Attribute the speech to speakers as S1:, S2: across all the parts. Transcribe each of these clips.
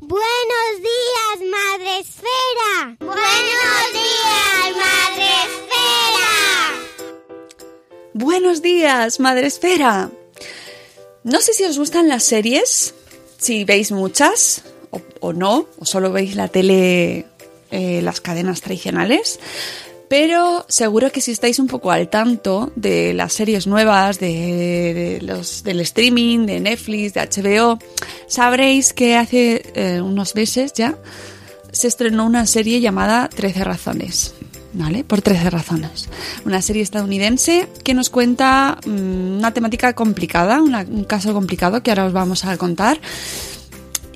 S1: Buenos días, Madre Esfera. Buenos días, Madre Esfera.
S2: Buenos días, Madre Esfera. No sé si os gustan las series, si veis muchas o, no, o solo veis la tele, eh, las cadenas tradicionales, pero seguro que si estáis un poco al tanto de las series nuevas, de, los, del streaming, de Netflix, de HBO, sabréis que hace eh, unos meses ya se estrenó una serie llamada 13 razones. ¿Vale? Por 13 razones. Una serie estadounidense que nos cuenta mm, una temática complicada, un caso complicado que ahora os vamos a contar.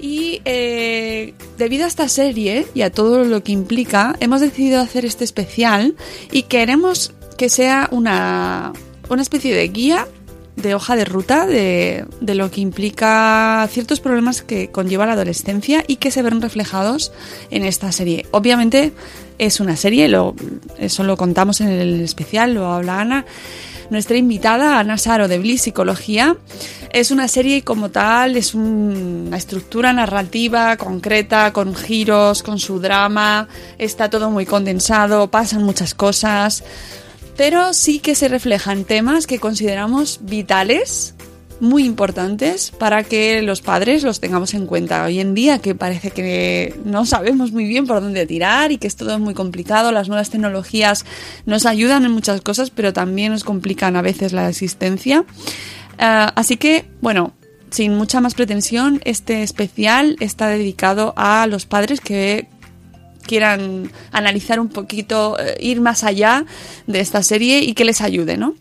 S2: Y eh, debido a esta serie y a todo lo que implica, hemos decidido hacer este especial y queremos que sea una, una especie de guía de hoja de ruta de, de lo que implica ciertos problemas que conlleva la adolescencia y que se ven reflejados en esta serie. Obviamente es una serie, lo, eso lo contamos en el especial, lo habla Ana. Nuestra invitada, Ana Saro de Bliss Psicología, es una serie y como tal, es un- una estructura narrativa concreta, con giros, con su drama, está todo muy condensado, pasan muchas cosas, pero sí que se reflejan temas que consideramos vitales, muy importantes, para que los padres los tengamos en cuenta. Hoy en día que parece que no sabemos muy bien por dónde tirar y que es todo muy complicado, las nuevas tecnologías nos ayudan en muchas cosas, pero también nos complican a veces la existencia. Ah, así que, bueno, sin mucha más pretensión, este especial está dedicado a los padres que quieran analizar un poquito, eh, ir más allá de esta serie y que les ayude, ¿no?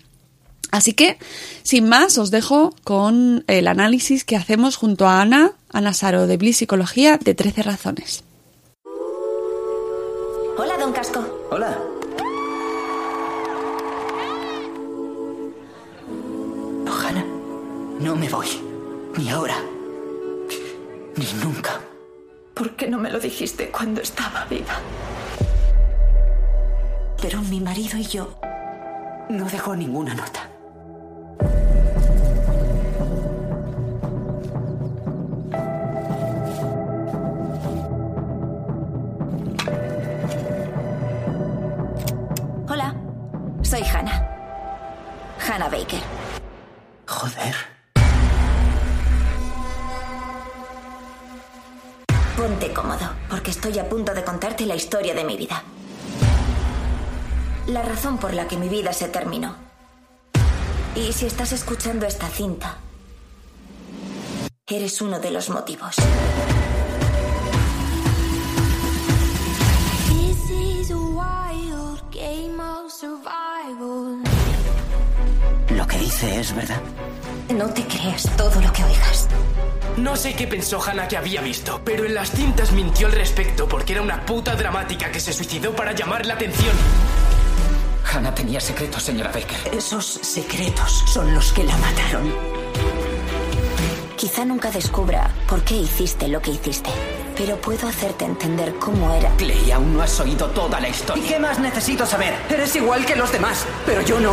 S2: Así que, sin más, os dejo con el análisis que hacemos junto a Ana, Ana Saro de Bliss Psicología, de 13 razones.
S3: Hola, don Casco.
S4: Hola. No, Hannah. No me voy. Ni ahora. Ni nunca.
S3: ¿Por qué no me lo dijiste cuando estaba viva?
S4: Pero mi marido y yo no dejó ninguna nota.
S3: Soy Hannah. Hannah Baker.
S4: Joder.
S3: Ponte cómodo, porque estoy a punto de contarte la historia de mi vida. La razón por la que mi vida se terminó. Y si estás escuchando esta cinta, eres uno de los motivos.
S4: Dice es verdad.
S3: No te creas todo lo que oigas.
S5: No sé qué pensó Hannah que había visto, pero en las cintas mintió al respecto porque era una puta dramática que se suicidó para llamar la atención.
S4: Hannah tenía secretos, señora Baker. Esos secretos son los que la mataron.
S3: Quizá nunca descubra por qué hiciste lo que hiciste, pero puedo hacerte entender cómo era.
S4: Clay, aún no has oído toda la
S6: ¿Y
S4: historia.
S6: qué más necesito saber? Eres igual que los demás, pero yo no.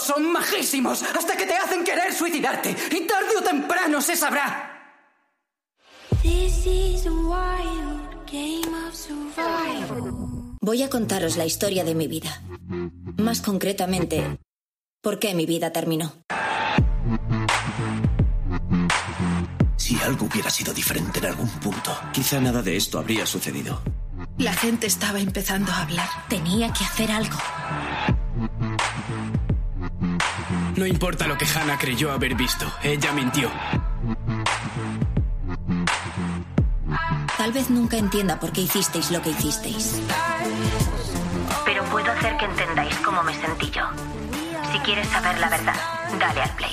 S6: Todos son majísimos hasta que te hacen querer suicidarte. Y tarde o temprano se sabrá.
S1: This is a wild game of survival.
S3: Voy a contaros la historia de mi vida. Más concretamente, por qué mi vida terminó.
S7: Si algo hubiera sido diferente en algún punto, quizá nada de esto habría sucedido.
S8: La gente estaba empezando a hablar.
S3: Tenía que hacer algo.
S5: No importa lo que Hannah creyó haber visto, ella mintió.
S3: Tal vez nunca entienda por qué hicisteis lo que hicisteis. Pero puedo hacer que entendáis cómo me sentí yo. Si quieres saber la verdad, dale al play.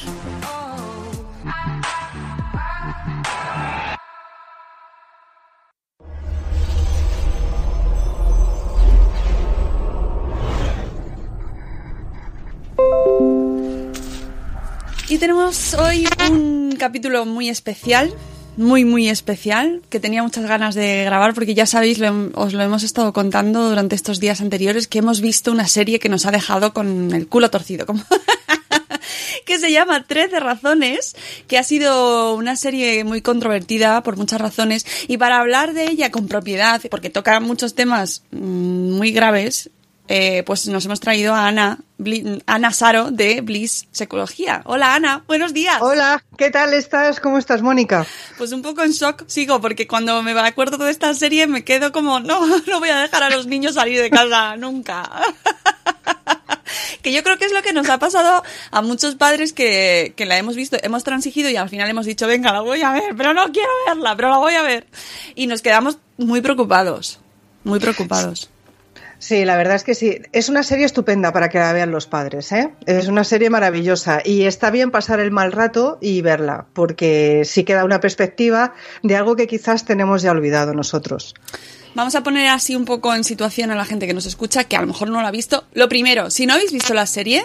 S2: Y tenemos hoy un capítulo muy especial, muy, muy especial, que tenía muchas ganas de grabar porque ya sabéis, lo os lo hemos estado contando durante estos días anteriores, que hemos visto una serie que nos ha dejado con el culo torcido, como que se llama 13 razones, que ha sido una serie muy controvertida por muchas razones y para hablar de ella con propiedad, porque toca muchos temas mm, muy graves, eh, pues nos hemos traído a Ana, Bli- Ana Saro de Bliss Psicología. Hola Ana, buenos días.
S9: Hola, ¿qué tal estás? ¿Cómo estás, Mónica?
S2: Pues un poco en shock sigo, porque cuando me acuerdo de esta serie me quedo como, no, no voy a dejar a los niños salir de casa nunca. que yo creo que es lo que nos ha pasado a muchos padres que, que la hemos visto, hemos transigido y al final hemos dicho, venga, la voy a ver, pero no quiero verla, pero la voy a ver. Y nos quedamos muy preocupados, muy preocupados.
S9: Sí, la verdad es que sí. Es una serie estupenda para que la vean los padres, ¿eh? Es una serie maravillosa y está bien pasar el mal rato y verla, porque sí que da una perspectiva de algo que quizás tenemos ya olvidado nosotros.
S2: Vamos a poner así un poco en situación a la gente que nos escucha, que a lo mejor no lo ha visto. Lo primero, si no habéis visto la serie,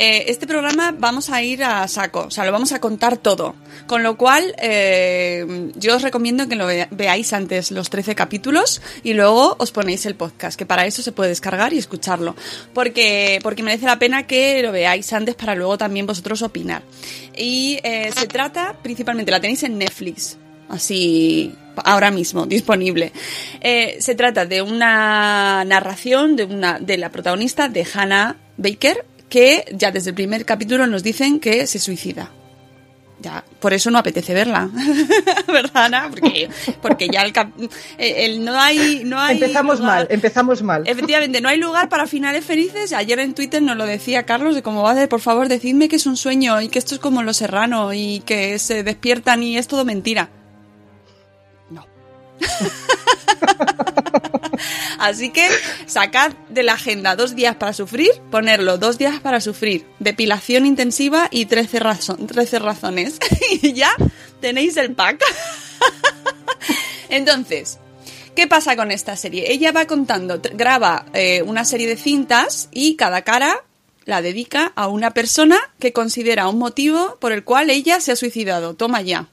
S2: eh, este programa vamos a ir a saco, o sea, lo vamos a contar todo. Con lo cual, eh, yo os recomiendo que lo veáis antes los 13 capítulos y luego os ponéis el podcast, que para eso se puede descargar y escucharlo. Porque, porque merece la pena que lo veáis antes para luego también vosotros opinar. Y eh, se trata principalmente, la tenéis en Netflix, así ahora mismo disponible. Se trata de una narración de una de la protagonista de Hannah Baker que ya desde el primer capítulo nos dicen que se suicida. Ya, por eso no apetece verla, ¿verdad, Ana? Porque, porque ya el, cap- eh, el- no hay, no hay
S9: Empezamos
S2: lugar-
S9: mal, empezamos mal.
S2: Efectivamente, no hay lugar para finales felices. Ayer en Twitter nos lo decía Carlos de cómo va a ser, por favor, decidme que es un sueño y que esto es como Los Serrano y que se despiertan y es todo mentira. Así que sacad de la agenda dos días para sufrir, ponerlo dos días para sufrir, depilación intensiva y 13, razon- 13 razones. y ya tenéis el pack. Entonces, ¿Qué pasa con esta serie? Ella va contando, graba eh, una serie de cintas y cada cara la dedica a una persona que considera un motivo por el cual ella se ha suicidado. Toma ya.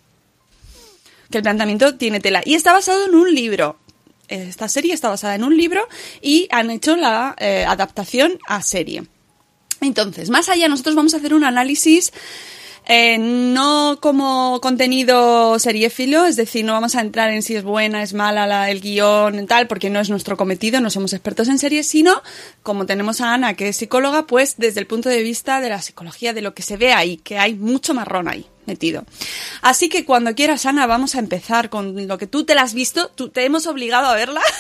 S2: Que el planteamiento tiene tela. Y está basado en un libro. Esta serie está basada en un libro y han hecho la eh, adaptación a serie. Entonces, más allá, nosotros vamos a hacer un análisis eh, no como contenido seriéfilo, es decir, no vamos a entrar en si es buena, es mala la, el guion, tal, porque no es nuestro cometido, no somos expertos en series, sino, como tenemos a Ana, que es psicóloga, pues desde el punto de vista de la psicología, de lo que se ve ahí, que hay mucho marrón ahí metido. Así que cuando quieras, Ana, vamos a empezar con lo que tú te la has visto, tú te hemos obligado a verla.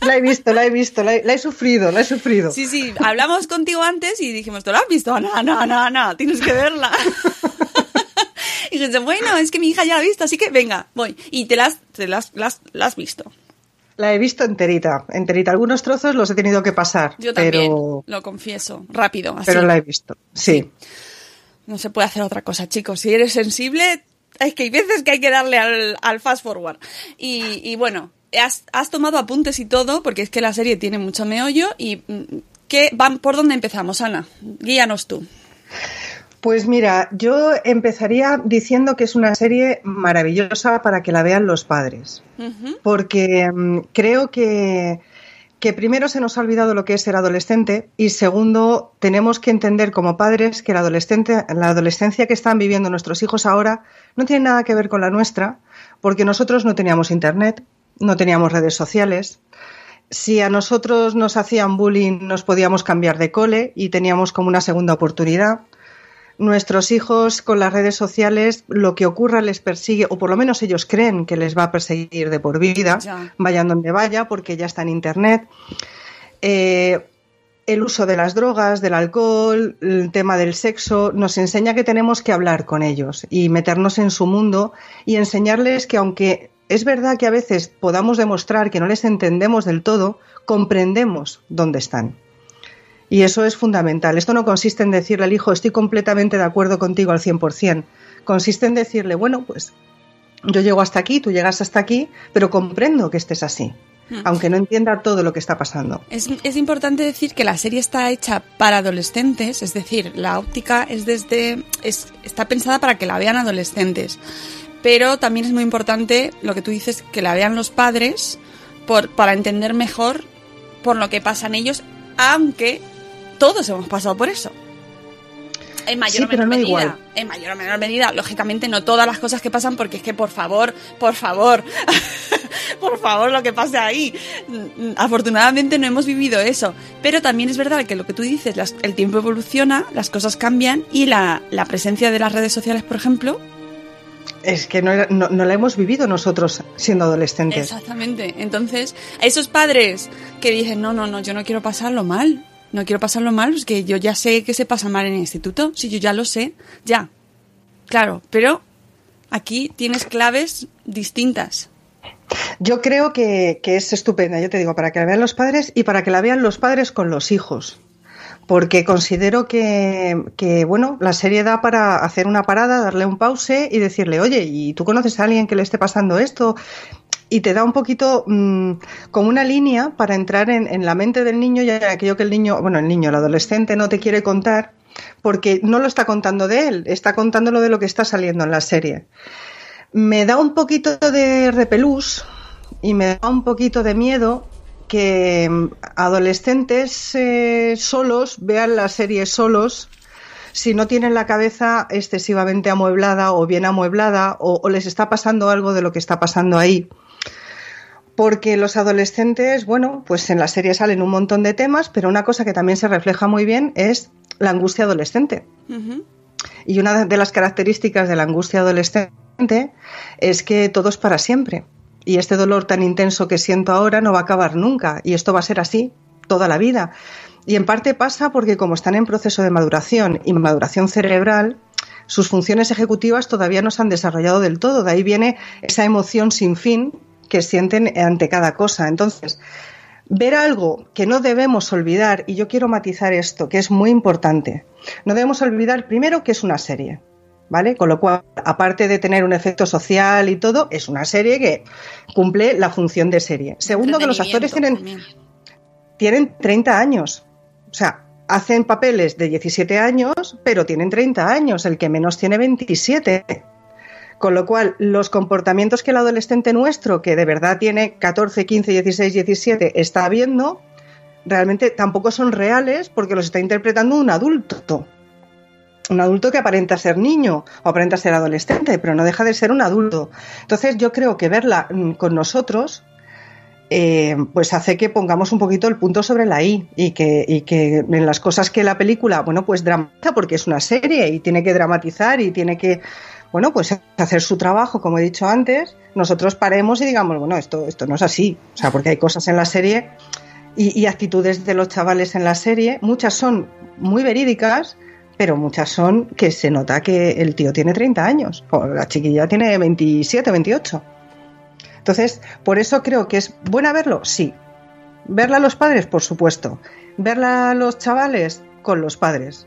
S9: La he visto, la he visto, la he, la he sufrido, la he sufrido.
S2: Sí, sí, hablamos contigo antes y dijimos, ¿tú la has visto? No, no, no, no, tienes que verla. y dijiste, bueno, es que mi hija ya la ha visto, así que venga, voy. Y te la has, te la has, la has- visto.
S9: La he visto enterita, enterita. Algunos trozos los he tenido que pasar,
S2: Yo también,
S9: pero,
S2: lo confieso, rápido, así.
S9: pero la he visto. Sí.
S2: No se puede hacer otra cosa, chicos. Si eres sensible, es que hay veces que hay que darle al, al fast forward. Y, y bueno, has, has tomado apuntes y todo, porque es que la serie tiene mucho meollo. ¿Y mm, qué, van, por dónde empezamos, Ana? Guíanos tú.
S9: Pues mira, yo empezaría diciendo que es una serie maravillosa para que la vean los padres, porque mm, creo que, que primero se nos ha olvidado lo que es ser adolescente y segundo tenemos que entender como padres que la, adolescencia que están viviendo nuestros hijos ahora no tiene nada que ver con la nuestra, porque nosotros no teníamos internet, no teníamos redes sociales, si a nosotros nos hacían bullying nos podíamos cambiar de cole y teníamos como una segunda oportunidad. Nuestros hijos con las redes sociales lo que ocurra les persigue, o por lo menos ellos creen que les va a perseguir de por vida, vayan donde vaya, porque ya está en Internet. Eh, el uso de las drogas, del alcohol, el tema del sexo, nos enseña que tenemos que hablar con ellos y meternos en su mundo y enseñarles que aunque es verdad que a veces podamos demostrar que no les entendemos del todo, comprendemos dónde están. Y eso es fundamental. Esto no consiste en decirle al hijo, estoy completamente de acuerdo contigo al 100%. Consiste en decirle, bueno, pues yo llego hasta aquí, tú llegas hasta aquí, pero comprendo que estés así, hmm. aunque no entienda todo lo que está pasando.
S2: Es, es, importante decir que la serie está hecha para adolescentes, es decir, la óptica es desde, es, está pensada para que la vean adolescentes pero también es muy importante lo que tú dices, que la vean los padres por, para entender mejor por lo que pasan ellos, aunque todos hemos pasado por eso. En mayor o menor medida. En mayor o menor medida. Lógicamente no todas las cosas que pasan, porque es que por favor, por favor, por favor, lo que pasa ahí. Afortunadamente no hemos vivido eso. Pero también es verdad que lo que tú dices, el tiempo evoluciona, las cosas cambian y la, la presencia de las redes sociales, por ejemplo,
S9: es que no, la hemos vivido nosotros siendo adolescentes.
S2: Exactamente. Entonces, a esos padres que dicen, no, no, no, yo no quiero pasarlo mal, no quiero pasarlo mal, es que yo ya sé que se pasa mal en el instituto, sí, yo ya lo sé, ya. Claro, pero aquí tienes claves distintas.
S9: Yo creo que, que es estupenda, yo te digo, para que la vean los padres y para que la vean los padres con los hijos porque considero que, bueno, la serie da para hacer una parada, darle un pause y decirle, oye, ¿y tú conoces a alguien que le esté pasando esto? Y te da un poquito mm, como una línea para entrar en, la mente del niño y aquello que el niño, bueno, el niño, el adolescente no te quiere contar, porque no lo está contando de él, está contándolo de lo que está saliendo en la serie. Me da un poquito de repelús y me da un poquito de miedo que mm, adolescentes eh, solos vean la serie solos si no tienen la cabeza excesivamente amueblada o bien amueblada o, les está pasando algo de lo que está pasando ahí. Porque los adolescentes, bueno, pues en la serie salen un montón de temas, pero una cosa que también se refleja muy bien es la angustia adolescente. Y una de las características de la angustia adolescente es que todo es para siempre y este dolor tan intenso que siento ahora no va a acabar nunca y esto va a ser así toda la vida. Y en parte pasa porque como están en proceso de maduración y maduración cerebral, sus funciones ejecutivas todavía no se han desarrollado del todo. De ahí viene esa emoción sin fin que sienten ante cada cosa. Entonces, ver algo que no debemos olvidar, y yo quiero matizar esto, que es muy importante, no debemos olvidar primero que es una serie. ¿vale? Con lo cual, aparte de tener un efecto social y todo, es una serie que cumple la función de serie. Segundo, que los actores tienen, tienen 30 años. O sea, hacen papeles de 17 años, pero tienen 30 años. El que menos tiene 27. Con lo cual, los comportamientos que el adolescente nuestro, que de verdad tiene 14, 15, 16, 17, está viendo, realmente tampoco son reales porque los está interpretando un adulto un adulto que aparenta ser niño o aparenta ser adolescente, pero no deja de ser un adulto. Entonces yo creo que verla mm, con nosotros eh, pues hace que pongamos un poquito el punto sobre la I y que, y que en las cosas que la película, bueno, pues dramatiza porque es una serie y tiene que dramatizar y tiene que, bueno, pues hacer su trabajo, como he dicho antes, nosotros paremos y digamos, bueno, esto, esto no es así, o sea, porque hay cosas en la serie y, y actitudes de los chavales en la serie, muchas son muy verídicas, pero muchas son que se nota que el tío tiene 30 años, o la chiquilla tiene 27, 28. Entonces, por eso creo que es buena verlo, sí. Verla a los padres, por supuesto. Verla a los chavales, con los padres.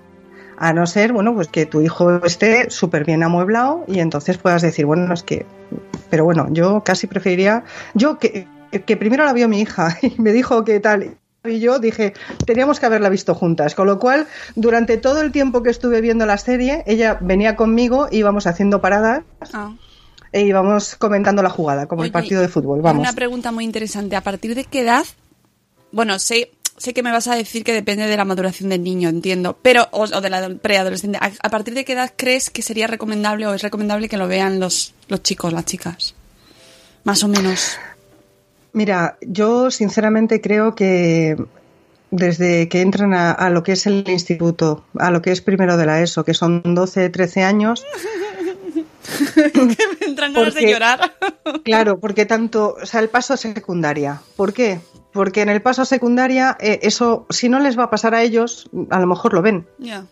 S9: A no ser, bueno, pues que tu hijo esté súper bien amueblado y entonces puedas decir, bueno, es que. Pero bueno, yo casi preferiría. Yo que, que primero la vio mi hija y me dijo que tal, y yo dije, teníamos que haberla visto juntas. Con lo cual, durante todo el tiempo que estuve viendo la serie, ella venía conmigo, íbamos haciendo paradas.
S2: Ah.
S9: E íbamos comentando la jugada, como el partido de fútbol. Vamos.
S2: Una pregunta muy interesante. ¿A partir de qué edad? Bueno, sé, sé que me vas a decir que depende de la maduración del niño, entiendo, pero o, o de la preadolescente. ¿A, a partir de qué edad crees que sería recomendable o es recomendable que lo vean los, los chicos, las chicas? Más o menos.
S9: Mira, yo sinceramente creo que desde que entran a, a lo que es el instituto, a lo que es primero de la ESO, que son 12, 13 años,
S2: me entran ganas de llorar.
S9: Claro, porque tanto, o sea, el paso a secundaria. ¿Por qué? Porque en el paso a secundaria, eh, eso, si no les va a pasar a ellos, a lo mejor lo ven.
S2: Ya.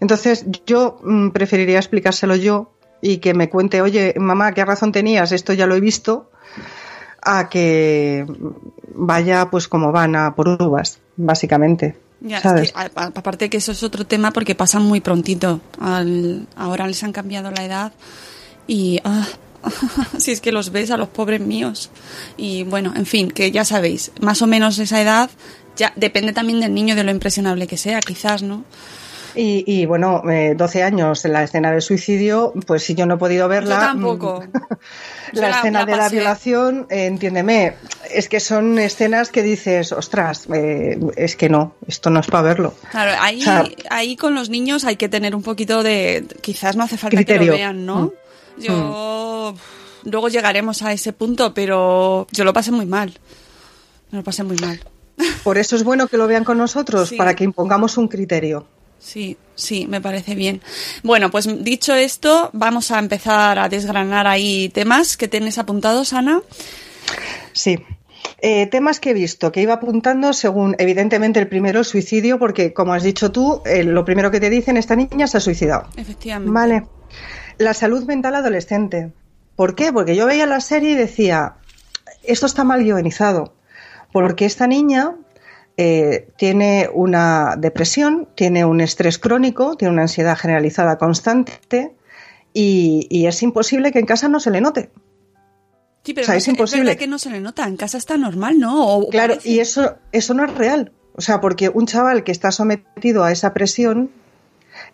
S9: Entonces, yo mm, preferiría explicárselo yo y que me cuente, oye, mamá, ¿qué razón tenías? Esto ya lo he visto, a que vaya pues como van a por uvas, básicamente.
S2: Ya, es
S9: ¿sabes?
S2: que, a- a- aparte que eso es otro tema porque pasan muy prontito. Al- ahora les han cambiado la edad y ah, si es que los ves a los pobres míos. Y bueno, en fin, que ya sabéis, más o menos esa edad ya depende también del niño de lo impresionable que sea, quizás, ¿no?
S9: Y, y, bueno, eh, 12 años en la escena del suicidio, pues si yo no he podido verla.
S2: Yo tampoco.
S9: mm,
S2: Yo
S9: la
S2: la-
S9: escena
S2: la
S9: de la violación, eh, entiéndeme, es que son escenas que dices, ostras, eh, es que no, esto no es para verlo.
S2: Claro, ahí,
S9: O sea,
S2: ahí con los niños hay que tener un poquito de. Quizás no hace falta que
S9: Criterio.
S2: lo vean, ¿no?
S9: Mm.
S2: Yo. Luego llegaremos a ese punto, pero yo lo pasé muy mal. Me lo pasé muy mal.
S9: Por eso es bueno que lo vean con nosotros,
S2: Sí.
S9: para que impongamos un criterio.
S2: Sí, sí, me parece bien. Bueno, pues dicho esto, vamos a empezar a desgranar ahí temas que tienes apuntados, Ana.
S9: Sí. Eh, temas que he visto, que iba apuntando según, evidentemente, el primero, el suicidio, porque, como has dicho tú, eh, lo primero que te dicen, esta niña se ha suicidado.
S2: Efectivamente.
S9: Vale. La salud mental adolescente. ¿Por qué? Porque yo veía la serie y decía, esto está mal guionizado. Porque esta niña eh, tiene una depresión, tiene un estrés crónico, tiene una ansiedad generalizada constante y, y es imposible que en casa no se le note.
S2: Sí, pero
S9: O sea,
S2: no
S9: es imposible.
S2: verdad que no se le nota. En casa está normal, ¿no? O- o
S9: Claro,
S2: parece-
S9: y eso, eso no es real. O sea, porque un chaval que está sometido a esa presión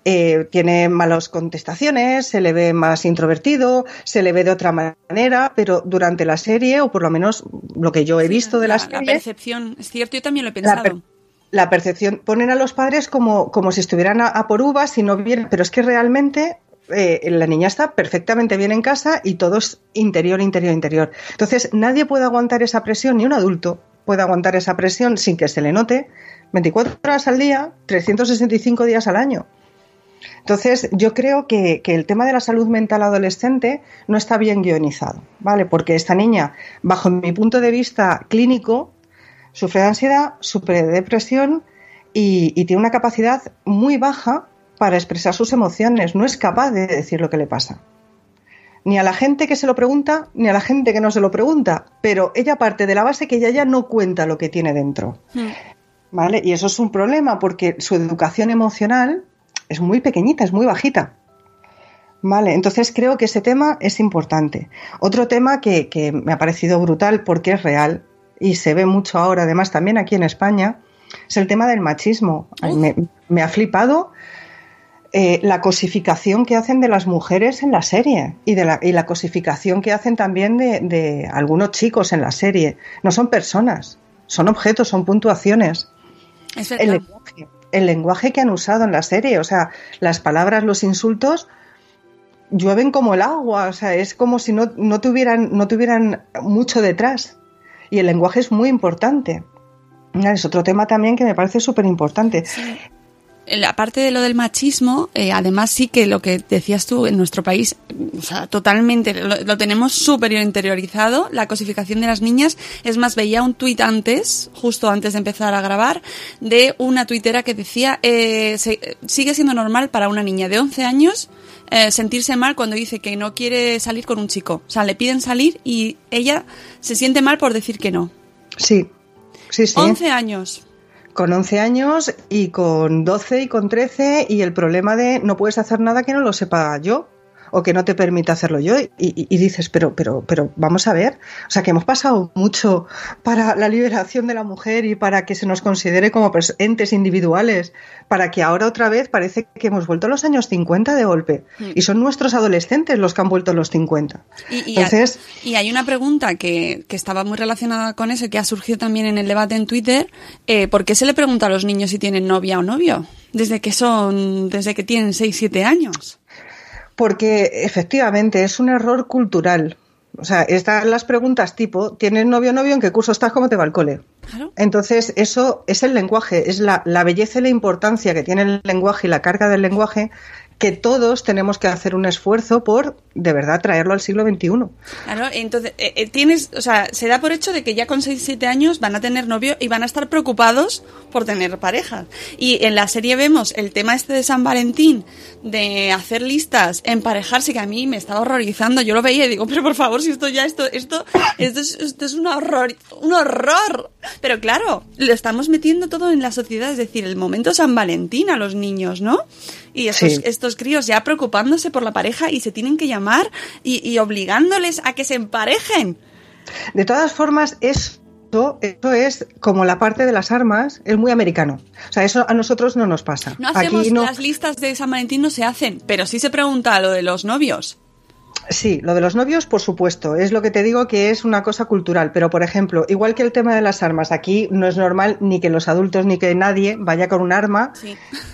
S9: eh, tiene malas contestaciones, se le ve más introvertido, se le ve de otra manera, pero durante la serie, o por lo menos lo que yo he visto de la,
S2: la,
S9: serie,
S2: la percepción, es cierto, yo también lo he pensado.
S9: la percepción, ponen a los padres como, como si estuvieran a, a por uvas y no vieran, pero es que realmente eh, la niña está perfectamente bien en casa y todo es interior, interior, interior. Entonces, nadie puede aguantar esa presión, ni un adulto puede aguantar esa presión sin que se le note 24 horas al día, 365 días al año. Entonces, yo creo que, que el tema de la salud mental adolescente no está bien guionizado, ¿vale? Porque esta niña, bajo mi punto de vista clínico, sufre de ansiedad, sufre de depresión y, y tiene una capacidad muy baja para expresar sus emociones. No es capaz de decir lo que le pasa. Ni a la gente que se lo pregunta, ni a la gente que no se lo pregunta. Pero ella parte de la base que ella ya no cuenta lo que tiene dentro. ¿Vale? Y eso es un problema porque su educación emocional es muy pequeñita, es muy bajita. Vale, entonces creo que ese tema es importante. Otro tema que, que me ha parecido brutal porque es real y se ve mucho ahora, además también aquí en España, es el tema del machismo. Me, me ha flipado eh, la cosificación que hacen de las mujeres en la serie y, de la, y la cosificación que hacen también de, de algunos chicos en la serie. No son personas, son objetos, son puntuaciones.
S2: Es
S9: El lenguaje, el lenguaje que han usado en la serie, o sea, las palabras, los insultos llueven como el agua, o sea, es como si no, no, tuvieran, no tuvieran mucho detrás. Y el lenguaje es muy importante. Es otro tema también que me parece súper importante.
S2: Parte de lo del machismo, eh, además sí que lo que decías tú en nuestro país, o sea, totalmente lo, lo tenemos súper interiorizado, la cosificación de las niñas. Es más, veía un tuit antes, justo antes de empezar a grabar, de una tuitera que decía, eh, se- sigue siendo normal para una niña de 11 años eh, sentirse mal cuando dice que no quiere salir con un chico. O sea, le piden salir y ella se siente mal por decir que no.
S9: Sí, sí, sí.
S2: 11 años.
S9: Con 11 años y con 12 y con 13 y el problema de no puedes hacer nada que no lo sepa yo o que no te permite hacerlo yo. Y, y- y dices, pero, pero, pero vamos a ver. O sea, que hemos pasado mucho para la liberación de la mujer y para que se nos considere como entes individuales, para que ahora otra vez parece que hemos vuelto a los años 50 de golpe.
S2: Mm.
S9: Y son nuestros adolescentes los que han vuelto a los 50.
S2: Y, y
S9: Entonces,
S2: hay, y hay una pregunta que, que estaba muy relacionada con eso, que ha surgido también en el debate en Twitter. Eh, ¿Por qué se le pregunta a los niños si tienen novia o novio? Desde que son, desde que tienen 6, 7 años.
S9: Porque efectivamente es un error cultural. O sea, están las preguntas tipo, ¿tienes novio o novio? ¿En qué curso estás? ¿Cómo te va el cole? Entonces, eso es el lenguaje, es la, la belleza y la importancia que tiene el lenguaje y la carga del lenguaje que todos tenemos que hacer un esfuerzo por, de verdad, traerlo al siglo XXI.
S2: Claro, entonces eh, eh, tienes, o sea, se da por hecho de que ya con 6, 7 años van a tener novio y van a estar preocupados por tener pareja. Y en la serie vemos el tema este de San Valentín, de hacer listas, emparejarse, que a mí me estaba horrorizando. Yo lo veía y digo, pero por favor, si esto ya, esto, esto, esto es, esto es un horror, un horror. Pero claro, lo estamos metiendo todo en la sociedad, es decir, el momento San Valentín a los niños, ¿no? Y estos,
S9: Sí.
S2: estos críos ya preocupándose por la pareja y se tienen que llamar y, y obligándoles a que se emparejen.
S9: De todas formas, eso, eso es como la parte de las armas, es muy americano. O sea, eso a nosotros no nos pasa.
S2: No hacemos
S9: Aquí no,
S2: las listas de San Valentín, no se hacen, pero sí se pregunta lo de los novios.
S9: Sí, lo de los novios, por supuesto, es lo que te digo que es una cosa cultural, pero por ejemplo, igual que el tema de las armas, aquí no es normal ni que los adultos ni que nadie vaya con un arma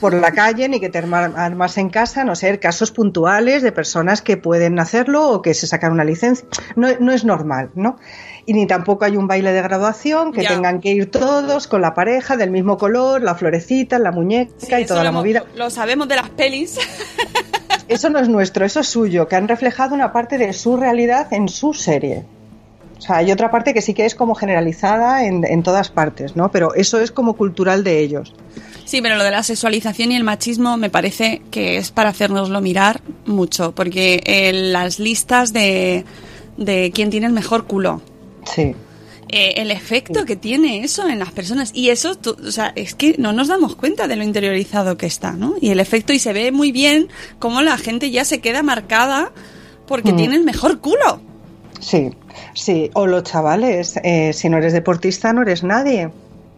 S9: por la calle, ni que tenga armas en casa, a no ser casos puntuales de personas que pueden hacerlo o que se sacan una licencia. No, no es normal, ¿no? Y ni tampoco hay un baile de graduación que
S2: Ya.
S9: tengan que ir todos con la pareja del mismo color, la florecita, la muñeca y toda la movida.
S2: lo sabemos de las pelis.
S9: Eso no es nuestro, eso es suyo, que han reflejado una parte de su realidad en su serie. O sea, hay otra parte que sí que es como generalizada en, en todas partes, ¿no? Pero eso es como cultural de ellos.
S2: Sí, pero lo de la sexualización y el machismo me parece que es para hacernoslo mirar mucho, porque eh, las listas de, de quién tiene el mejor culo,
S9: Sí.
S2: Eh, el efecto que tiene eso en las personas, y eso, tú- o sea, es que no nos damos cuenta de lo interiorizado que está, ¿no? Y el efecto, y se ve muy bien cómo la gente ya se queda marcada porque
S9: Mm.
S2: tiene el mejor culo.
S9: Sí, sí. O los chavales, eh, si no eres deportista, no eres nadie.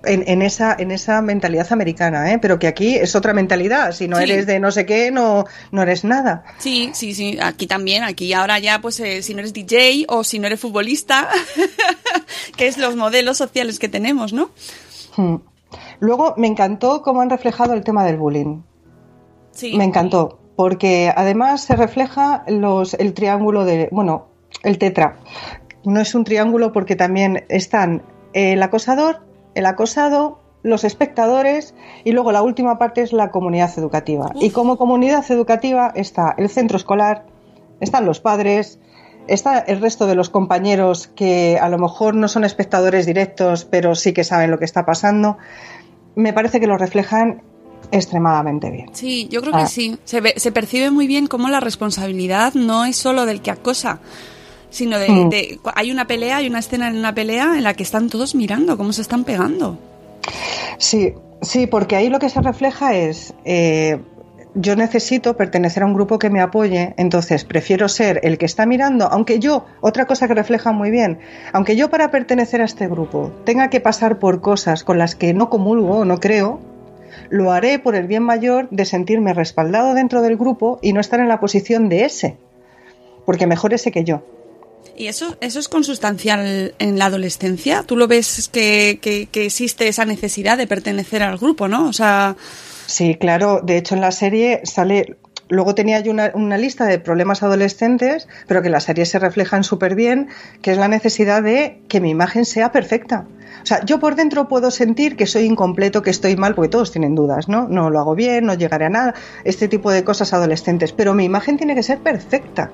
S9: En, en esa, en esa mentalidad americana, ¿eh? Pero que aquí es otra mentalidad. Si no
S2: Sí.
S9: eres de no sé qué, no, no eres nada.
S2: Sí, sí, sí, aquí también, aquí ahora ya, pues eh, si no eres DJ o si no eres futbolista, que es los modelos sociales que tenemos, ¿no?
S9: Hmm. Luego me encantó cómo han reflejado el tema del bullying.
S2: Sí.
S9: Me encantó, porque además se refleja los, el triángulo de, bueno, el tetra. No es un triángulo porque también están el acosador, el acosado, los espectadores y luego la última parte es la comunidad educativa. Y como comunidad educativa está el centro escolar, están los padres, está el resto de los compañeros que a lo mejor no son espectadores directos, pero sí que saben lo que está pasando. Me parece que lo reflejan extremadamente bien.
S2: Sí, yo creo
S9: Ah.
S2: que sí. Se, ve- se percibe muy bien cómo la responsabilidad no es solo del que acosa, sino de,
S9: Mm.
S2: de- hay una pelea, hay una escena en una pelea en la que están todos mirando cómo se están pegando.
S9: Sí, sí, porque ahí lo que se refleja es eh, yo necesito pertenecer a un grupo que me apoye, entonces prefiero ser el que está mirando, aunque yo, otra cosa que refleja muy bien, aunque yo para pertenecer a este grupo tenga que pasar por cosas con las que no comulgo o no creo, lo haré por el bien mayor de sentirme respaldado dentro del grupo y no estar en la posición de ese, porque mejor ese que yo.
S2: ¿Y eso, eso es consustancial en la adolescencia? ¿Tú lo ves que, que- que existe esa necesidad de pertenecer al grupo, no? O sea,
S9: Sí, claro. De hecho, en la serie sale. Luego tenía yo una, una lista de problemas adolescentes, pero que en la serie se reflejan súper bien, que es la necesidad de que mi imagen sea perfecta. O sea, yo por dentro puedo sentir que soy incompleto, que estoy mal, porque todos tienen dudas, ¿no? No lo hago bien, no llegaré a nada, este tipo de cosas adolescentes, pero mi imagen tiene que ser perfecta.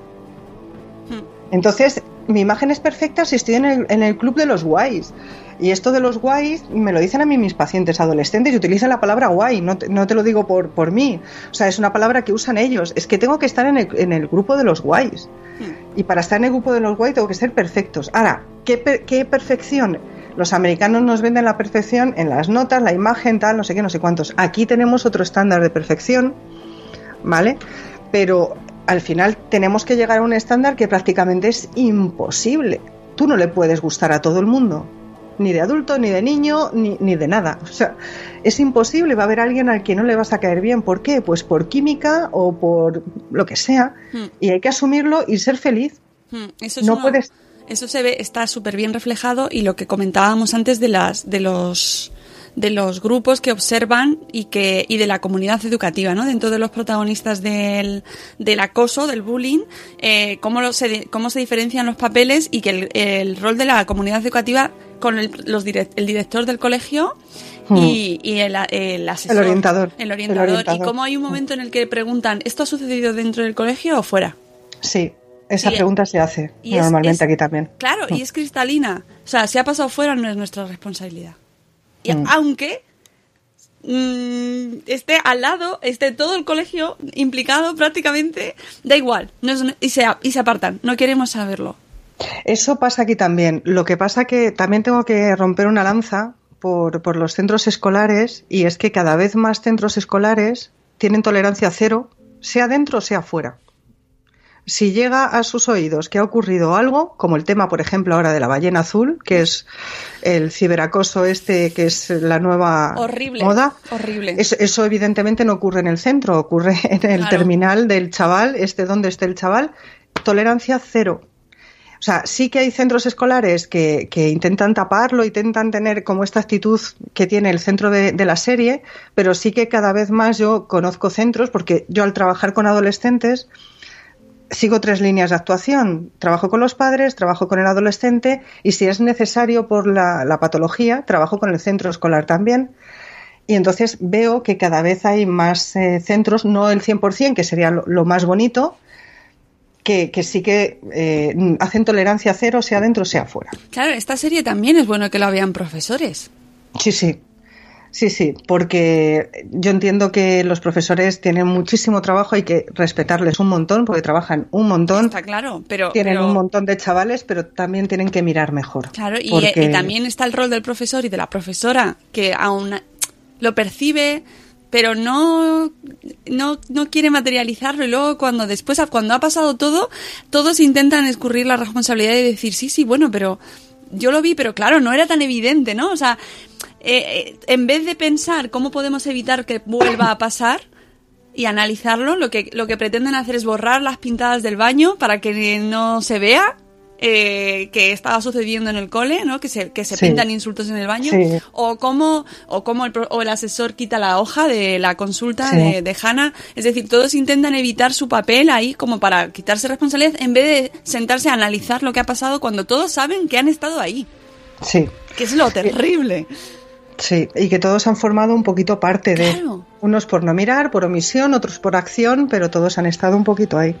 S9: Entonces, mi imagen es perfecta si estoy en el, en el club de los guays. Y esto de los guays me lo dicen a mí mis pacientes adolescentes y utilizan la palabra guay, no te, no te lo digo por, por mí. O sea, es una palabra que usan ellos. Es que tengo que estar en el, en el grupo de los guays. Y para estar en el grupo de los guays tengo que ser perfectos. Ahora, ¿qué, per- qué perfección? Los americanos nos venden la perfección en las notas, la imagen, tal, no sé qué, no sé cuántos. Aquí tenemos otro estándar de perfección, ¿vale? Pero al final tenemos que llegar a un estándar que prácticamente es imposible. Tú no le puedes gustar a todo el mundo, ni de adulto, ni de niño, ni, ni de nada. O sea, es imposible, va a haber alguien al que no le vas a caer bien. ¿Por qué? Pues por química o por lo que sea.
S2: Hmm.
S9: Y hay que asumirlo y ser feliz.
S2: Hmm, Eso es
S9: No
S2: una-
S9: puedes-
S2: Eso se ve, está súper bien reflejado y lo que comentábamos antes de las, de los de los grupos que observan y que y de la comunidad educativa, ¿no? Dentro de los protagonistas del, del acoso, del bullying, eh, cómo, lo se, cómo se diferencian los papeles y que el, el rol de la comunidad educativa con el, los direct- el director del colegio y, y el, el asesor.
S9: El orientador.
S2: El orientador.
S9: El orientador.
S2: Y cómo hay un momento en el que preguntan, ¿esto ha sucedido dentro del colegio o fuera?
S9: Sí, esa
S2: Y-
S9: pregunta se hace
S2: es-
S9: normalmente
S2: es-
S9: aquí también.
S2: Claro, y es cristalina. O sea, si ha pasado fuera no es nuestra responsabilidad. Y
S9: Mm.
S2: aunque mm, esté al lado, esté todo el colegio implicado prácticamente, da igual. No es- y, se, y se apartan, no queremos saberlo.
S9: Eso pasa aquí también. Lo que pasa que también tengo que romper una lanza por, por los centros escolares y es que cada vez más centros escolares tienen tolerancia cero, sea dentro o sea fuera. Si llega a sus oídos que ha ocurrido algo, como el tema, por ejemplo, ahora de la ballena azul, que es el ciberacoso este, que es la nueva
S2: Horrible.
S9: moda,
S2: Horrible.
S9: es- eso evidentemente no ocurre en el centro, ocurre en el
S2: Claro.
S9: terminal del chaval, este donde esté el chaval, tolerancia cero. O sea, sí que hay centros escolares que, que intentan taparlo, intentan tener como esta actitud que tiene el centro de, de la serie, pero sí que cada vez más yo conozco centros, porque yo al trabajar con adolescentes sigo tres líneas de actuación. Trabajo con los padres, trabajo con el adolescente y si es necesario por la, la patología, trabajo con el centro escolar también. Y entonces veo que cada vez hay más eh, centros, no el 100%, que sería lo, lo más bonito, que, que sí que eh, hacen tolerancia cero, sea dentro, sea fuera.
S2: Claro, esta serie también es bueno que lo vean profesores.
S9: Sí, sí. Sí, sí, porque yo entiendo que los profesores tienen muchísimo trabajo, hay que respetarles un montón, porque trabajan un montón,
S2: Está claro, pero...
S9: tienen
S2: pero-
S9: un montón de chavales, pero también tienen que mirar mejor.
S2: Claro, y,
S9: Porque-
S2: y también está el rol del profesor y de la profesora, que aún lo percibe, pero no, no, no quiere materializarlo. Y luego, cuando después, cuando ha pasado todo, todos intentan escurrir la responsabilidad y decir, sí, sí, bueno, pero yo lo vi, pero claro, no era tan evidente, ¿no? O sea, eh, eh, en vez de pensar cómo podemos evitar que vuelva a pasar, y analizarlo, lo que, lo que pretenden hacer es borrar las pintadas del baño para que no se vea eh, que estaba sucediendo en el cole, ¿no? Que se, que se
S9: Sí.
S2: pintan insultos en el baño.
S9: Sí.
S2: O cómo, o cómo el, o el asesor quita la hoja de la consulta
S9: Sí.
S2: de, de Hannah. Es decir, todos intentan evitar su papel ahí como para quitarse responsabilidad en vez de sentarse a analizar lo que ha pasado cuando todos saben que han estado ahí.
S9: Sí,
S2: Que es lo terrible.
S9: sí, y que todos han formado un poquito parte de.
S2: Claro.
S9: Unos por no mirar, por omisión, otros por acción, pero todos han estado un poquito ahí.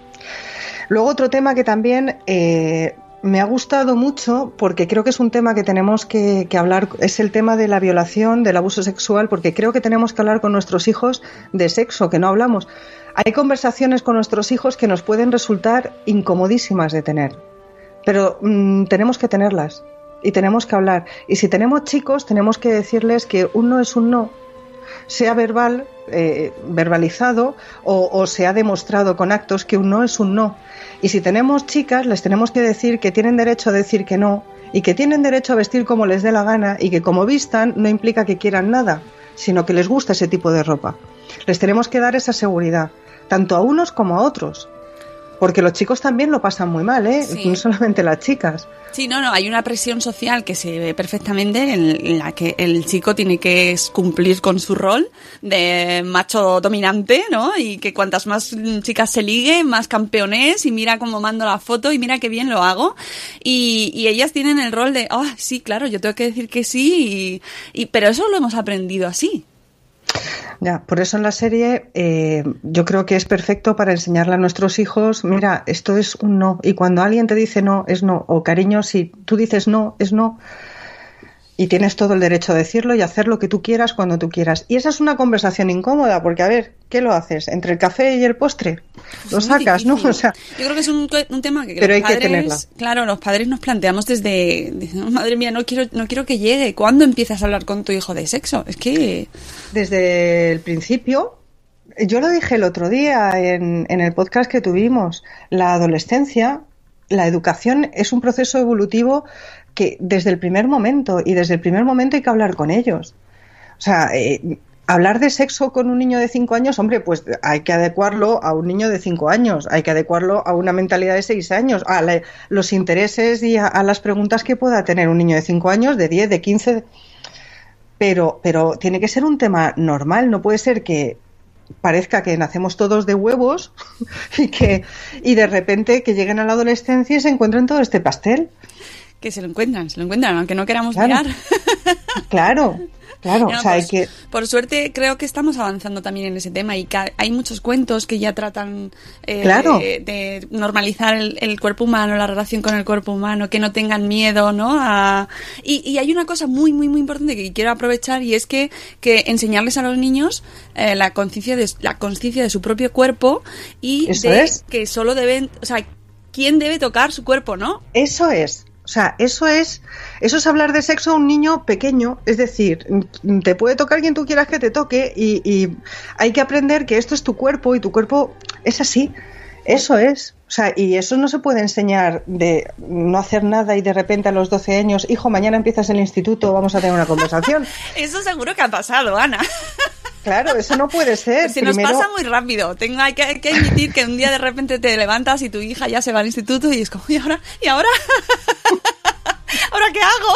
S9: Luego otro tema que también eh, me ha gustado mucho, porque creo que es un tema que tenemos que, hablar, es el tema de la violación, del abuso sexual, porque creo que tenemos que hablar con nuestros hijos de sexo, que no hablamos. Hay conversaciones con nuestros hijos que nos pueden resultar incomodísimas de tener, pero mm, tenemos que tenerlas y tenemos que hablar. Y si tenemos chicos, tenemos que decirles que un no es un no, sea verbal, eh, verbalizado o, o se ha demostrado con actos que un no es un no. Y si tenemos chicas, les tenemos que decir que tienen derecho a decir que no y que tienen derecho a vestir como les dé la gana y que como vistan no implica que quieran nada, sino que les gusta ese tipo de ropa. Les tenemos que dar esa seguridad, tanto a unos como a otros. Porque los chicos también lo pasan muy mal, ¿eh?
S2: Sí.
S9: No solamente las chicas.
S2: Sí, no, no, hay una presión social que se ve perfectamente en, la que el chico tiene que cumplir con su rol de macho dominante, ¿no? Y que cuantas más chicas se ligue, más campeón es y mira cómo mando la foto y mira qué bien lo hago. Y, y ellas tienen el rol de, ah, sí, claro, yo tengo que decir que sí, y, y- pero eso lo hemos aprendido así.
S9: Ya, por eso en la serie eh, yo creo que es perfecto para enseñarle a nuestros hijos, mira, esto es un no. Y cuando alguien te dice no, es no. O cariño, si tú dices no, es no. Y tienes todo el derecho a decirlo y hacer lo que tú quieras cuando tú quieras. Y esa es una conversación incómoda, porque a ver, ¿qué lo haces? ¿Entre el café y el postre? Lo sacas, ¿no? O sea,
S2: Yo creo que es un, un tema que
S9: Pero
S2: los
S9: hay que tenerla.
S2: claro, los padres nos planteamos desde, desde, "Oh, madre mía, no quiero, no quiero que llegue. ¿Cuándo empiezas a hablar con tu hijo de sexo? Es que
S9: desde el principio, yo lo dije el otro día en, en el podcast que tuvimos, la adolescencia, la educación es un proceso evolutivo que desde el primer momento, y desde el primer momento hay que hablar con ellos. O sea, eh, hablar de sexo con un niño de 5 años, hombre, pues hay que adecuarlo a un niño de 5 años, hay que adecuarlo a una mentalidad de 6 años, a la- los intereses y a, las preguntas que pueda tener un niño de 5 años, de 10, de 15. Pero, pero tiene que ser un tema normal, no puede ser que parezca que nacemos todos de huevos y que y de repente que lleguen a la adolescencia y se encuentren todo este pastel.
S2: Que se lo encuentran, se lo encuentran, aunque no queramos
S9: Claro.
S2: mirar.
S9: Claro, claro,
S2: No,
S9: o sea,
S2: por,
S9: hay que
S2: por suerte creo que estamos avanzando también en ese tema y que hay muchos cuentos que ya tratan eh,
S9: Claro.
S2: de, de normalizar el, el cuerpo humano, la relación con el cuerpo humano, que no tengan miedo, ¿no? A- y, y hay una cosa muy, muy, muy importante que quiero aprovechar y es que, que enseñarles a los niños eh, la conciencia de la conciencia de su propio cuerpo y
S9: Eso
S2: de
S9: es.
S2: que solo deben, o sea, quién debe tocar su cuerpo, ¿no?
S9: Eso es. O sea, eso es, eso es hablar de sexo a un niño pequeño. Es decir, te puede tocar quien tú quieras que te toque y, y hay que aprender que esto es tu cuerpo y tu cuerpo es así. Eso es. O sea, y eso no se puede enseñar de no hacer nada y de repente a los 12 años, hijo, mañana empiezas el instituto, vamos a tener una conversación.
S2: Eso seguro que ha pasado, Ana.
S9: Claro, eso no puede ser.
S2: Se nos pasa muy rápido. Tengo hay que, hay que admitir que un día de repente te levantas y tu hija ya se va al instituto y es como, ¿y ahora? ¿Y ahora? ¿Ahora qué hago?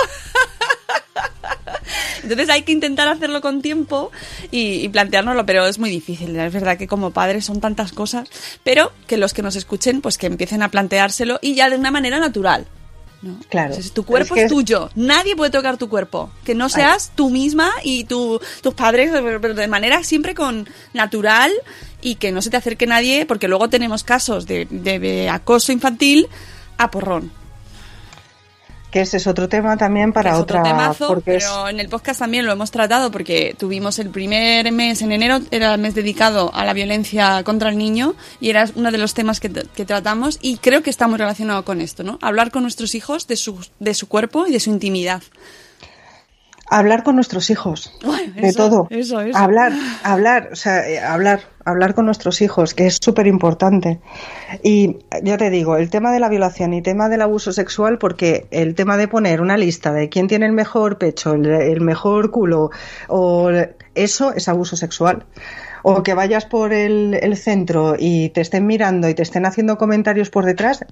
S2: Entonces hay que intentar hacerlo con tiempo y, y planteárnoslo, pero es muy difícil. Es verdad que como padres son tantas cosas, pero que los que nos escuchen, pues que empiecen a planteárselo y ya de una manera natural. ¿No?
S9: Claro.
S2: Entonces, tu cuerpo
S9: Es
S2: tuyo. Nadie puede tocar tu cuerpo. Que no seas tú misma y tu- tus padres, pero de manera siempre con natural y que no se te acerque nadie, porque luego tenemos casos de, de- de acoso infantil a porrón.
S9: Que ese es otro tema también para
S2: es
S9: otra.
S2: otro temazo,
S9: porque es-
S2: pero en el podcast también lo hemos tratado porque tuvimos el primer mes en enero, era el mes dedicado a la violencia contra el niño y era uno de los temas que, que tratamos y creo que está muy relacionado con esto, ¿no? Hablar con nuestros hijos de su, de su cuerpo y de su intimidad.
S9: hablar con nuestros hijos de todo
S2: eso, eso.
S9: hablar hablar o sea eh, hablar hablar con nuestros hijos que es súper importante y ya te digo el tema de la violación y tema del abuso sexual porque el tema de poner una lista de quién tiene el mejor pecho el, mejor culo o eso es abuso sexual. O que vayas por el, el centro y te estén mirando y te estén haciendo comentarios por detrás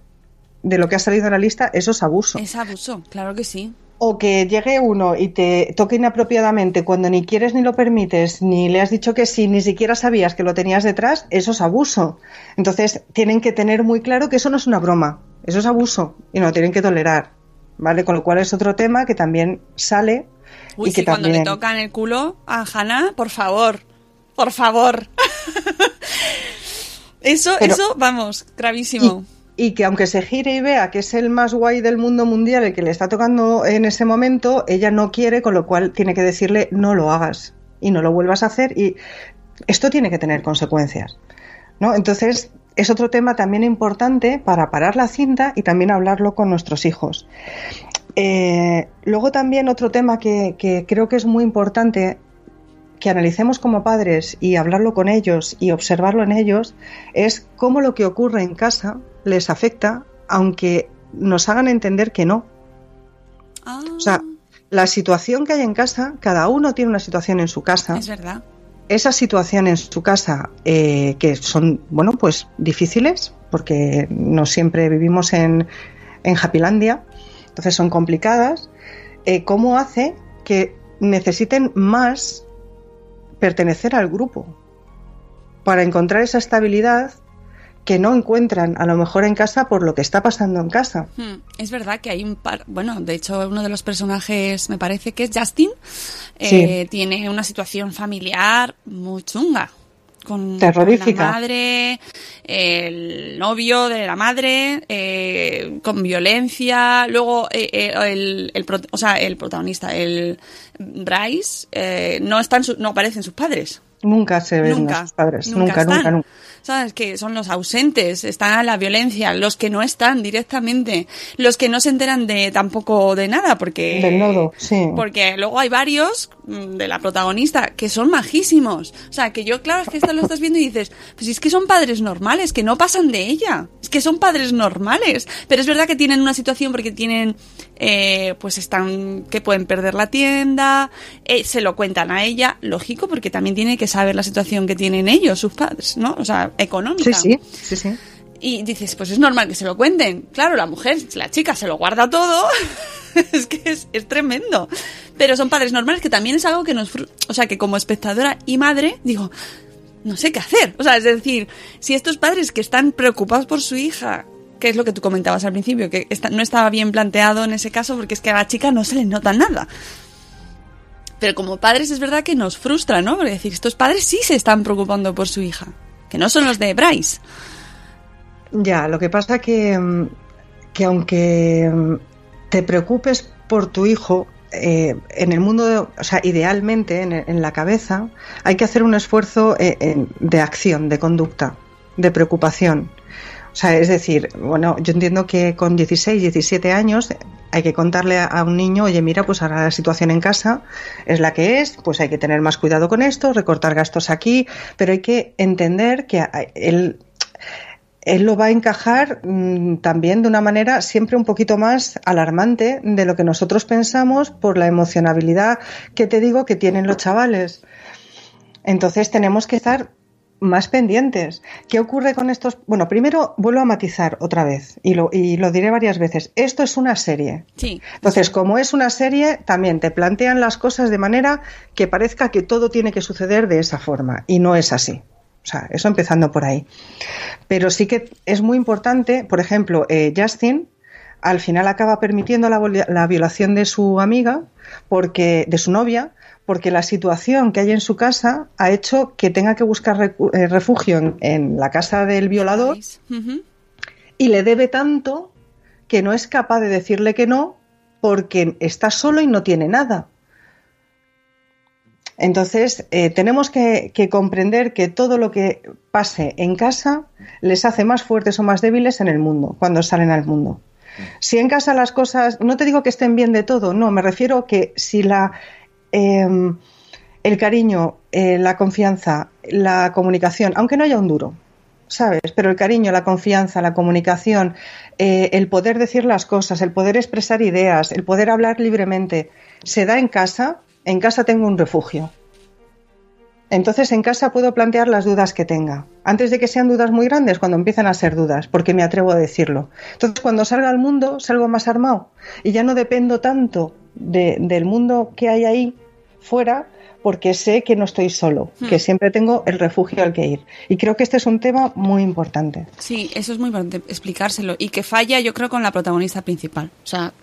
S9: de lo que ha salido en la lista eso es abuso
S2: Es abuso, claro que sí.
S9: o que llegue uno y te toque inapropiadamente cuando ni quieres ni lo permites, ni le has dicho que sí, ni siquiera sabías que lo tenías detrás, eso es abuso. Entonces, tienen que tener muy claro que eso no es una broma, eso es abuso y no lo tienen que tolerar. ¿Vale? Con lo cual es otro tema que también sale
S2: Uy,
S9: y que
S2: sí, cuando le tocan el culo a Hannah, por favor, por favor. eso,
S9: Pero-
S2: eso, vamos, gravísimo.
S9: y que aunque se gire y vea que es el más guay del mundo mundial el que le está tocando en ese momento, ella no quiere, con lo cual tiene que decirle no lo hagas y no lo vuelvas a hacer y esto tiene que tener consecuencias. ¿no? Entonces, es otro tema también importante para parar la cinta y también hablarlo con nuestros hijos. Eh, luego también otro tema que creo que es muy importante que analicemos como padres y hablarlo con ellos y observarlo en ellos es cómo lo que ocurre en casa les afecta, aunque nos hagan entender que no.
S2: Ah,
S9: O sea, la situación que hay en casa, cada uno tiene una situación en su casa.
S2: es verdad.
S9: Esa situación en su casa, eh, que son, bueno, pues difíciles, porque no siempre vivimos en, en Happylandia, entonces son complicadas, eh, ¿cómo hace que necesiten más pertenecer al grupo para encontrar esa estabilidad que no encuentran a lo mejor en casa por lo que está pasando en casa?
S2: Hmm, Es verdad que hay un par, bueno, de hecho uno de los personajes, me parece que es Justin, eh, tiene una situación familiar muy chunga. Con,
S9: Terrorífica.
S2: con la madre, el novio de la madre, eh, con violencia. Luego, eh, eh, el, el o sea, el protagonista, el Bryce, eh, no están su- no aparecen sus padres.
S9: Nunca se ven
S2: Nunca,
S9: a sus padres,
S2: nunca
S9: nunca, nunca.
S2: ¿Sabes? Que son los ausentes, están la violencia, los que no están directamente, los que no se enteran de tampoco de nada, porque.
S9: Del nodo, sí.
S2: Porque luego hay varios mm, de la protagonista, que son majísimos. O sea, que yo, claro, es que esto lo estás viendo y dices, pues es que son padres normales, que no pasan de ella. Es que son padres normales. Pero es verdad que tienen una situación porque tienen, eh, pues están, que pueden perder la tienda, eh, se lo cuentan a ella, lógico, porque también tiene que saber la situación que tienen ellos, sus padres, ¿no? O sea, económica.
S9: Sí, sí, sí, sí.
S2: Y dices, pues es normal que se lo cuenten. Claro, la mujer, la chica se lo guarda todo. es que es, es, tremendo. Pero son padres normales que también es algo que nos... O sea, que como espectadora y madre, digo, no sé qué hacer. O sea, es decir, si estos padres que están preocupados por su hija, que es lo que tú comentabas al principio, que está, no estaba bien planteado en ese caso porque es que a la chica no se le nota nada. Pero como padres es verdad que nos frustra, ¿no? Porque decir, estos padres sí se están preocupando por su hija, que no son los de Bryce.
S9: Ya, lo que pasa que, que aunque te preocupes por tu hijo, eh, en el mundo, o sea, idealmente en, en, la cabeza, hay que hacer un esfuerzo eh, de acción, de conducta, de preocupación. O sea, es decir, bueno, yo entiendo que con 16, 17 años hay que contarle a, un niño, oye, mira, pues ahora la situación en casa es la que es, pues hay que tener más cuidado con esto, recortar gastos aquí, pero hay que entender que él él lo va a encajar mmm, también de una manera siempre un poquito más alarmante de lo que nosotros pensamos por la emocionabilidad que te digo que tienen los chavales. Entonces tenemos que estar más pendientes. ¿Qué ocurre con estos? Bueno, primero vuelvo a matizar otra vez y lo, y lo diré varias veces. Esto es una serie.
S2: Sí.
S9: Entonces, como es una serie, también te plantean las cosas de manera que parezca que todo tiene que suceder de esa forma y no es así. O sea, eso empezando por ahí. Pero sí que es muy importante, por ejemplo, eh, Justin al final acaba permitiendo la, la, violación de su amiga, porque de su novia, porque la situación que hay en su casa ha hecho que tenga que buscar eh, refugio en, en, la casa del violador
S2: uh -huh.
S9: y le debe tanto que no es capaz de decirle que no porque está solo y no tiene nada. Entonces, eh, tenemos que, que, comprender que todo lo que pase en casa les hace más fuertes o más débiles en el mundo, cuando salen al mundo. Si en casa las cosas, no te digo que estén bien de todo, no, me refiero que si la, eh, el cariño, eh, la confianza, la comunicación, aunque no haya un duro, ¿sabes? Pero el cariño, la confianza, la comunicación, eh, el poder decir las cosas, el poder expresar ideas, el poder hablar libremente, se da en casa, en casa tengo un refugio. Entonces en casa puedo plantear las dudas que tenga, antes de que sean dudas muy grandes, cuando empiezan a ser dudas, porque me atrevo a decirlo. Entonces cuando salga al mundo, salgo más armado y ya no dependo tanto de, del mundo que hay ahí fuera, porque sé que no estoy solo, hmm. que siempre tengo el refugio al que ir. Y creo que este es un tema muy importante.
S2: Sí, eso es muy importante explicárselo. Y que falla, yo creo, con la protagonista principal. O sea,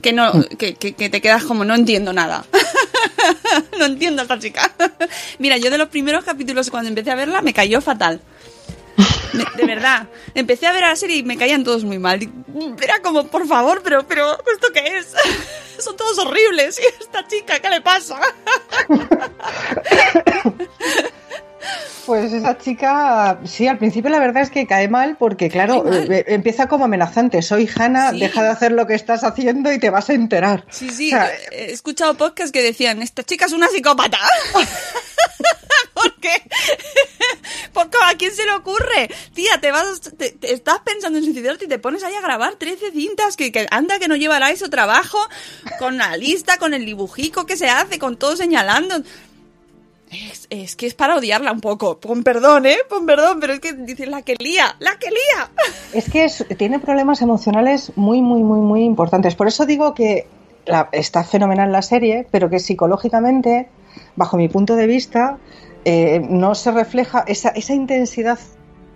S2: que no, que, que, que te quedas como no entiendo nada. no entiendo a esta chica. Mira, yo de los primeros capítulos cuando empecé a verla me cayó fatal. Me, de verdad, empecé a ver la serie y me caían todos muy mal. Era como, por favor, pero, pero, ¿esto qué es? Son todos horribles. ¿Y esta chica qué le pasa?
S9: Pues esa chica, sí, al principio la verdad es que cae mal porque, claro, eh, empieza como amenazante. Soy Hanna, sí. deja de hacer lo que estás haciendo y te vas a enterar.
S2: Sí, sí, o sea, he escuchado podcasts que decían, esta chica es una psicópata. ¿Por qué? Porque a quién se le ocurre. Tía, te vas, te, te estás pensando en suicidarte y te pones ahí a grabar 13 cintas que, que anda que no llevará eso trabajo, con la lista, con el dibujico que se hace, con todo señalando. Es, que es para odiarla un poco. Pon perdón, ¿eh? Pon perdón, pero es que dices la que lía, la que lía.
S9: Es que tiene problemas emocionales muy, muy, muy, muy importantes. Por eso digo que la, está fenomenal la serie, pero que psicológicamente, bajo mi punto de vista, eh, no se refleja esa, intensidad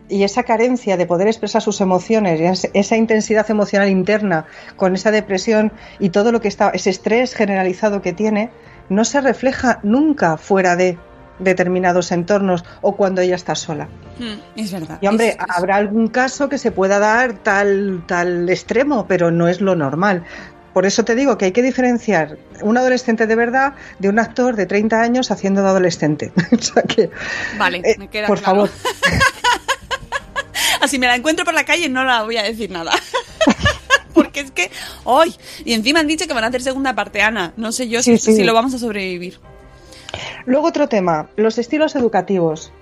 S9: y esa carencia de poder expresar sus emociones, esa intensidad emocional interna con esa depresión y todo lo que está, ese estrés generalizado que tiene, no se refleja nunca fuera de determinados entornos o cuando ella está sola.
S2: Mm, es verdad.
S9: Y hombre,
S2: es, es...
S9: habrá algún caso que se pueda dar tal, tal extremo, pero no es lo normal. Por eso te digo que hay que diferenciar un adolescente de verdad de un actor de 30 años haciendo de adolescente. o sea que,
S2: vale,
S9: eh,
S2: me queda
S9: por
S2: claro.
S9: favor.
S2: Así me la encuentro por la calle no la voy a decir nada. Porque es que hoy y encima han dicho que van a hacer segunda parte Ana. No sé yo
S9: Sí,
S2: si,
S9: sí.
S2: si lo vamos a sobrevivir.
S9: Luego otro tema, los estilos educativos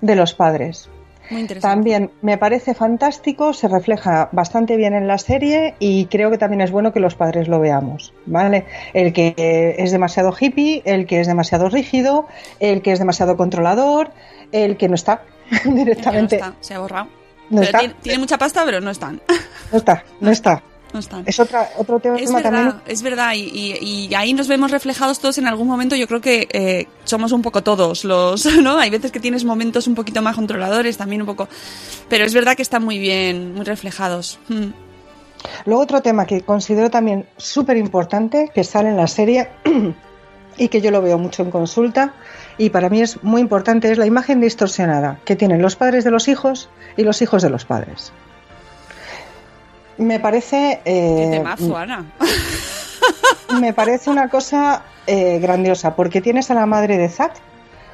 S9: de los padres.
S2: Muy interesante.
S9: También me parece fantástico, se refleja bastante bien en la serie y creo que también es bueno que los padres lo veamos, ¿vale? El que es demasiado hippie, el que es demasiado rígido, el que es demasiado controlador, el que no está directamente.
S2: No está, se ha borrado.
S9: No
S2: Pero
S9: está.
S2: Tiene, tiene mucha pasta, pero no están.
S9: No está, no está.
S2: No están.
S9: Es otra, otro tema
S2: Es
S9: también.
S2: verdad, es verdad, y, y- y ahí nos vemos reflejados todos en algún momento. Yo creo que eh, somos un poco todos los, ¿no? Hay veces que tienes momentos un poquito más controladores, también un poco. Pero es verdad que están muy bien, muy reflejados. Mm.
S9: Luego otro tema que considero también súper importante que sale en la serie y que yo lo veo mucho en consulta y para mí es muy importante es la imagen distorsionada que tienen los padres de los hijos y los hijos de los padres. Me parece...
S2: Qué
S9: eh,
S2: temazo, Ana.
S9: me parece una cosa eh, grandiosa porque tienes a la madre de Zack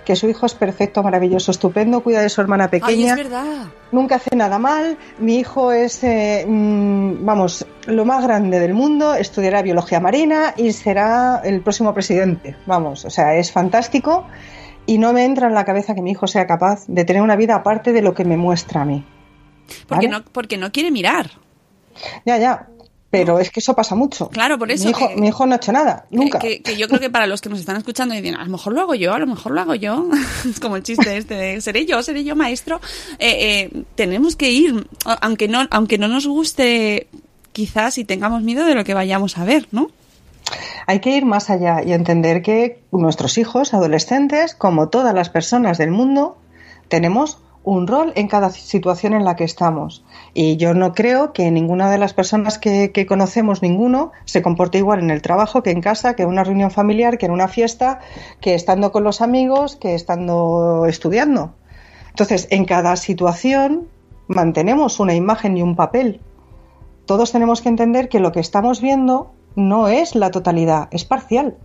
S9: que su hijo es perfecto, maravilloso, estupendo, cuida de su hermana
S2: Ay,
S9: pequeña
S2: es verdad.
S9: nunca hace nada mal, mi hijo es, eh, mm, vamos, lo más grande del mundo, estudiará biología marina y será el próximo presidente, vamos, o sea, es fantástico y no me entra en la cabeza que mi hijo sea capaz de tener una vida aparte de lo que me muestra a mí.
S2: Porque,
S9: ¿Vale?
S2: no, porque no quiere mirar.
S9: Ya, ya, pero es que eso pasa mucho.
S2: Claro, por eso
S9: Mi hijo,
S2: que-
S9: mi hijo no ha hecho nada, nunca.
S2: Que, que yo creo que para los que nos están escuchando y dicen, a lo mejor lo hago yo, a lo mejor lo hago yo, es como el chiste este de seré yo, seré yo maestro, Eh, eh, tenemos que ir, aunque no, aunque no nos guste quizás y tengamos miedo de lo que vayamos a ver, ¿no?
S9: Hay que ir más allá y entender que nuestros hijos, adolescentes, como todas las personas del mundo, tenemos un rol en cada situación en la que estamos. Y yo no creo que ninguna de las personas que, conocemos, ninguno, se comporte igual en el trabajo que en casa, que en una reunión familiar, que en una fiesta, que estando con los amigos, que estando estudiando. Entonces, en cada situación mantenemos una imagen y un papel. Todos tenemos que entender que lo que estamos viendo no es la totalidad, es parcial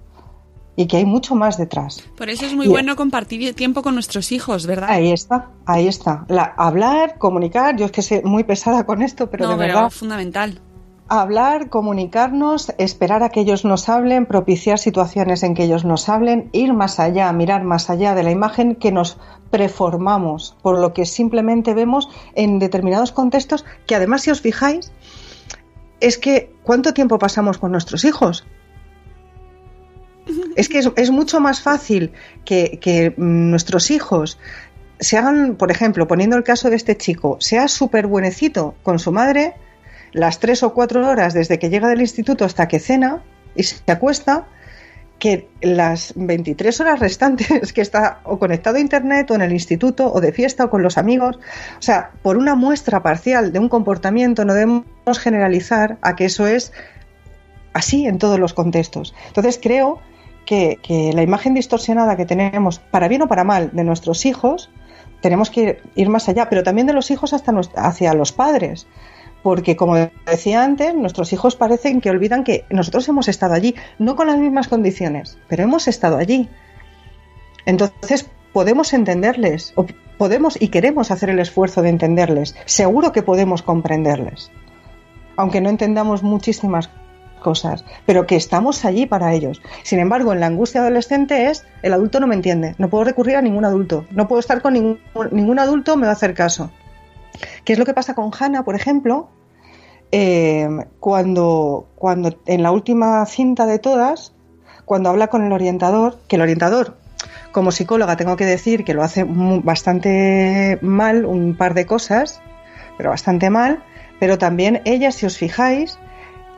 S9: y que hay mucho más detrás.
S2: Por eso es muy
S9: Y-
S2: bueno compartir tiempo con nuestros hijos, ¿verdad?
S9: Ahí está, ahí está. La- hablar, comunicar, yo es que soy muy pesada con esto, pero
S2: no,
S9: de
S2: pero
S9: verdad,
S2: fundamental.
S9: hablar, comunicarnos, esperar a que ellos nos hablen, propiciar situaciones en que ellos nos hablen, ir más allá, mirar más allá de la imagen que nos preformamos por lo que simplemente vemos en determinados contextos que además si os fijáis es que ¿cuánto tiempo pasamos con nuestros hijos? Es que es, mucho más fácil que, que, mm, nuestros hijos se hagan, por ejemplo, poniendo el caso de este chico, sea súper buenecito con su madre las tres o cuatro horas desde que llega del instituto hasta que cena y se acuesta, que las 23 horas restantes que está o conectado a internet o en el instituto o de fiesta o con los amigos, o sea, por una muestra parcial de un comportamiento no debemos generalizar a que eso es así en todos los contextos. Entonces creo que, la imagen distorsionada que tenemos, para bien o para mal, de nuestros hijos, tenemos que ir más allá, pero también de los hijos hasta hacia los padres. Porque, como decía antes, nuestros hijos parecen que olvidan que nosotros hemos estado allí, no con las mismas condiciones, pero hemos estado allí. Entonces, podemos entenderles, o podemos y queremos hacer el esfuerzo de entenderles. Seguro que podemos comprenderles, aunque no entendamos muchísimas cosas, pero que estamos allí para ellos. Sin embargo, en la angustia adolescente es el adulto no me entiende, no puedo recurrir a ningún adulto, no puedo estar con ningún, ningún adulto, me va a hacer caso. ¿Qué es lo que pasa con Hannah, por ejemplo? Eh, cuando, cuando en la última cinta de todas, cuando habla con el orientador, que el orientador, como psicóloga, tengo que decir que lo hace bastante mal, un par de cosas, pero bastante mal, pero también ella, si os fijáis,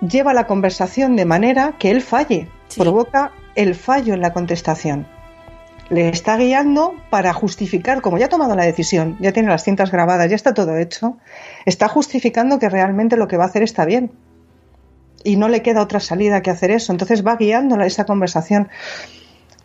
S9: lleva la conversación de manera que él falle, provoca el fallo en la contestación. Le está guiando para justificar, como ya ha tomado la decisión, ya tiene las cintas grabadas, ya está todo hecho, está justificando que realmente lo que va a hacer está bien. Y no le queda otra salida que hacer eso. Entonces va guiando esa conversación.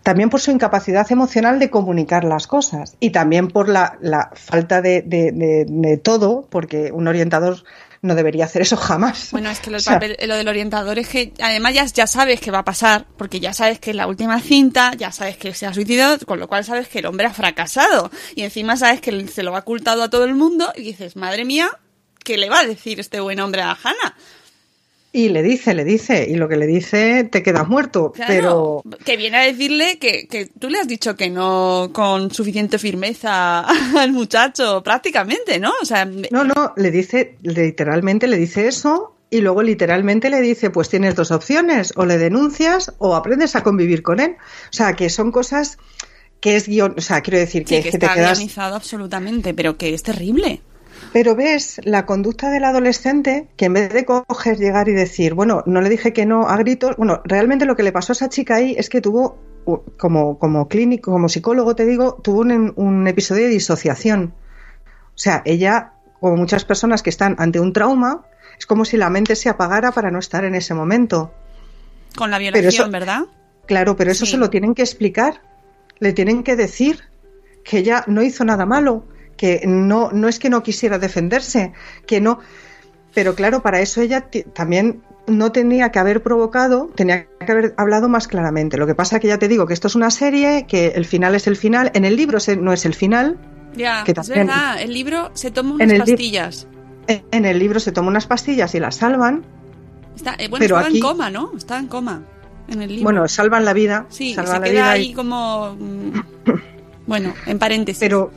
S9: También por su incapacidad emocional de comunicar las cosas. Y también por la, la falta de, de- de- de todo, porque un orientador no debería hacer eso jamás.
S2: Bueno, es que lo,
S9: sea,
S2: papel- lo del orientador es que además ya, ya sabes que va a pasar, porque ya sabes que es la última cinta, ya sabes que se ha suicidado, con lo cual sabes que el hombre ha fracasado. Y encima sabes que se lo ha ocultado a todo el mundo y dices, madre mía, ¿qué le va a decir este buen hombre a Hannah?
S9: Y le dice, le dice, y lo que le dice te quedas muerto, pero...
S2: Que viene a decirle que, que tú le has dicho que no con suficiente firmeza al muchacho, prácticamente, ¿no? O sea...
S9: No, no, le dice, literalmente le dice eso y luego literalmente le dice, pues tienes dos opciones, o le denuncias o aprendes a convivir con él. O sea, que son cosas que es guion, o sea, quiero decir que,
S2: que,
S9: que
S2: está
S9: te quedas...
S2: absolutamente, pero que es terrible.
S9: Pero ves la conducta del adolescente que en vez de coger, llegar y decir, bueno, no le dije que no a gritos, bueno, realmente lo que le pasó a esa chica ahí es que tuvo, como, como clínico, como psicólogo te digo, tuvo un, un episodio de disociación. O sea, ella, como muchas personas que están ante un trauma, es como si la mente se apagara para no estar en ese momento.
S2: Con la violación,
S9: eso,
S2: ¿verdad?
S9: Claro, pero eso
S2: Sí.
S9: se lo tienen que explicar. Le tienen que decir que ella no hizo nada malo, que no, no es que no quisiera defenderse, que no. Pero claro, para eso ella también no tenía que haber provocado, tenía que haber hablado más claramente. Lo que pasa que ya te digo que esto es una serie, que el final es el final. En el libro no es el final.
S2: Ya,
S9: Que
S2: es verdad. El libro se toma
S9: En
S2: unas
S9: el li-
S2: pastillas.
S9: En en el libro se toma unas pastillas y las salvan.
S2: Está, eh, bueno,
S9: pero
S2: estaba
S9: aquí-
S2: en coma, ¿no? Estaba en coma. En el libro.
S9: Bueno, salvan la vida.
S2: sí, se
S9: la
S2: queda
S9: vida
S2: ahí
S9: y-
S2: como. mm, bueno, en paréntesis.
S9: Pero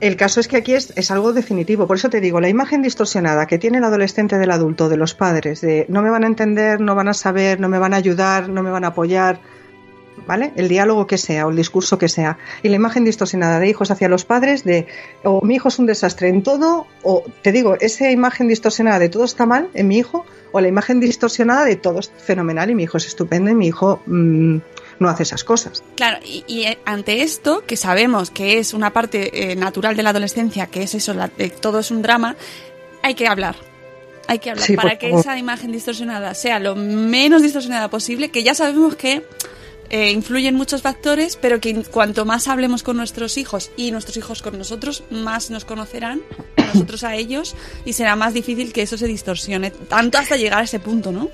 S9: el caso es que aquí es, es algo definitivo. Por eso te digo, la imagen distorsionada que tiene el adolescente del adulto, de los padres, de no me van a entender, no van a saber, no me van a ayudar, no me van a apoyar, ¿vale? El diálogo que sea o el discurso que sea. Y la imagen distorsionada de hijos hacia los padres de o mi hijo es un desastre en todo, o te digo, esa imagen distorsionada de todo está mal en mi hijo, o la imagen distorsionada de todo es fenomenal y mi hijo es estupendo y mi hijo mm, no hace esas cosas.
S2: Claro, y, y, eh, ante esto, que sabemos que es una parte eh, natural de la adolescencia, que es eso, la- eh, todo es un drama, hay que hablar. Hay que hablar
S9: Sí,
S2: para que
S9: favor.
S2: esa imagen distorsionada sea lo menos distorsionada posible, que ya sabemos que eh, influyen muchos factores, pero que cuanto más hablemos con nuestros hijos y nuestros hijos con nosotros, más nos conocerán, nosotros a ellos, y será más difícil que eso se distorsione, tanto hasta llegar a ese punto, ¿no?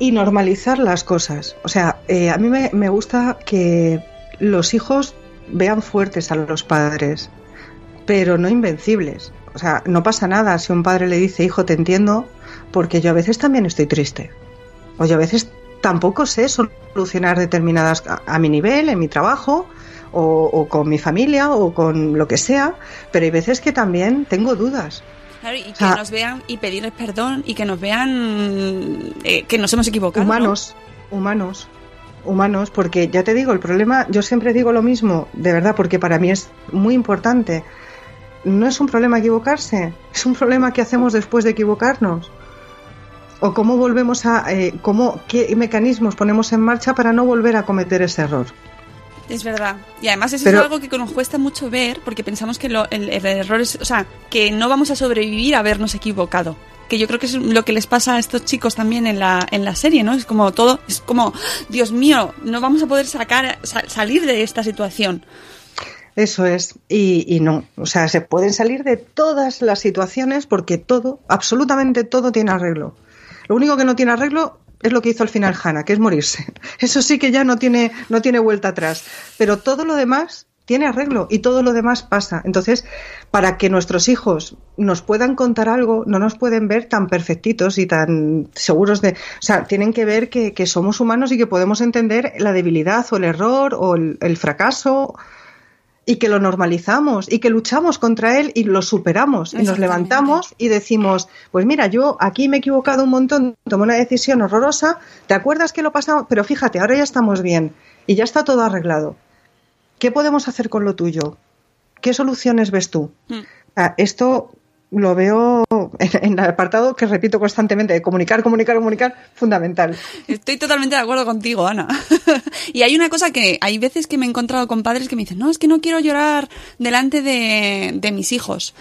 S9: Y normalizar las cosas. O sea, eh, a mí me, gusta que los hijos vean fuertes a los padres, pero no invencibles. O sea, no pasa nada si un padre le dice, hijo, te entiendo, porque yo a veces también estoy triste. O yo a veces tampoco sé solucionar determinadas a, a mi nivel, en mi trabajo, o, o con mi familia, o con lo que sea, pero hay veces que también tengo dudas.
S2: Claro, y que nos vean y pedirles perdón y que nos vean eh, que nos hemos equivocado. ¿no?
S9: humanos, humanos, humanos, porque ya te digo, el problema, yo siempre digo lo mismo, de verdad, porque para mí es muy importante. No es un problema equivocarse, es un problema que hacemos después de equivocarnos. O cómo volvemos a, eh, cómo, qué mecanismos ponemos en marcha para no volver a cometer ese error.
S2: Es verdad. Y además eso
S9: Pero-
S2: es algo que nos cuesta mucho ver porque pensamos que lo- el, el error es, o sea, que no vamos a sobrevivir a habernos equivocado. Que yo creo que es lo que les pasa a estos chicos también en la, en la serie, ¿no? Es como todo, es como, Dios mío, no vamos a poder sacar, sa- salir de esta situación.
S9: Eso es, y, y no, o sea, se pueden salir de todas las situaciones porque todo, absolutamente todo tiene arreglo. Lo único que no tiene arreglo es lo que hizo al final Hannah, que es morirse. Eso sí que ya no tiene, no tiene vuelta atrás. Pero todo lo demás tiene arreglo y todo lo demás pasa. Entonces, para que nuestros hijos nos puedan contar algo, no nos pueden ver tan perfectitos y tan seguros de... O sea, tienen que ver que, que somos humanos y que podemos entender la debilidad o el error o el, el fracaso y que lo normalizamos y que luchamos contra él y lo superamos y nos levantamos y decimos, pues mira, yo aquí me he equivocado un montón, tomé una decisión horrorosa, ¿te acuerdas que lo pasamos? Pero fíjate, ahora ya estamos bien y ya está todo arreglado. ¿Qué podemos hacer con lo tuyo? ¿Qué soluciones ves tú?
S2: Mm.
S9: Ah, esto lo veo en, el apartado que repito constantemente, de comunicar, comunicar, comunicar, fundamental.
S2: Estoy totalmente de acuerdo contigo, Ana. y hay una cosa que hay veces que me he encontrado con padres que me dicen, no, es que no quiero llorar delante de, de mis hijos.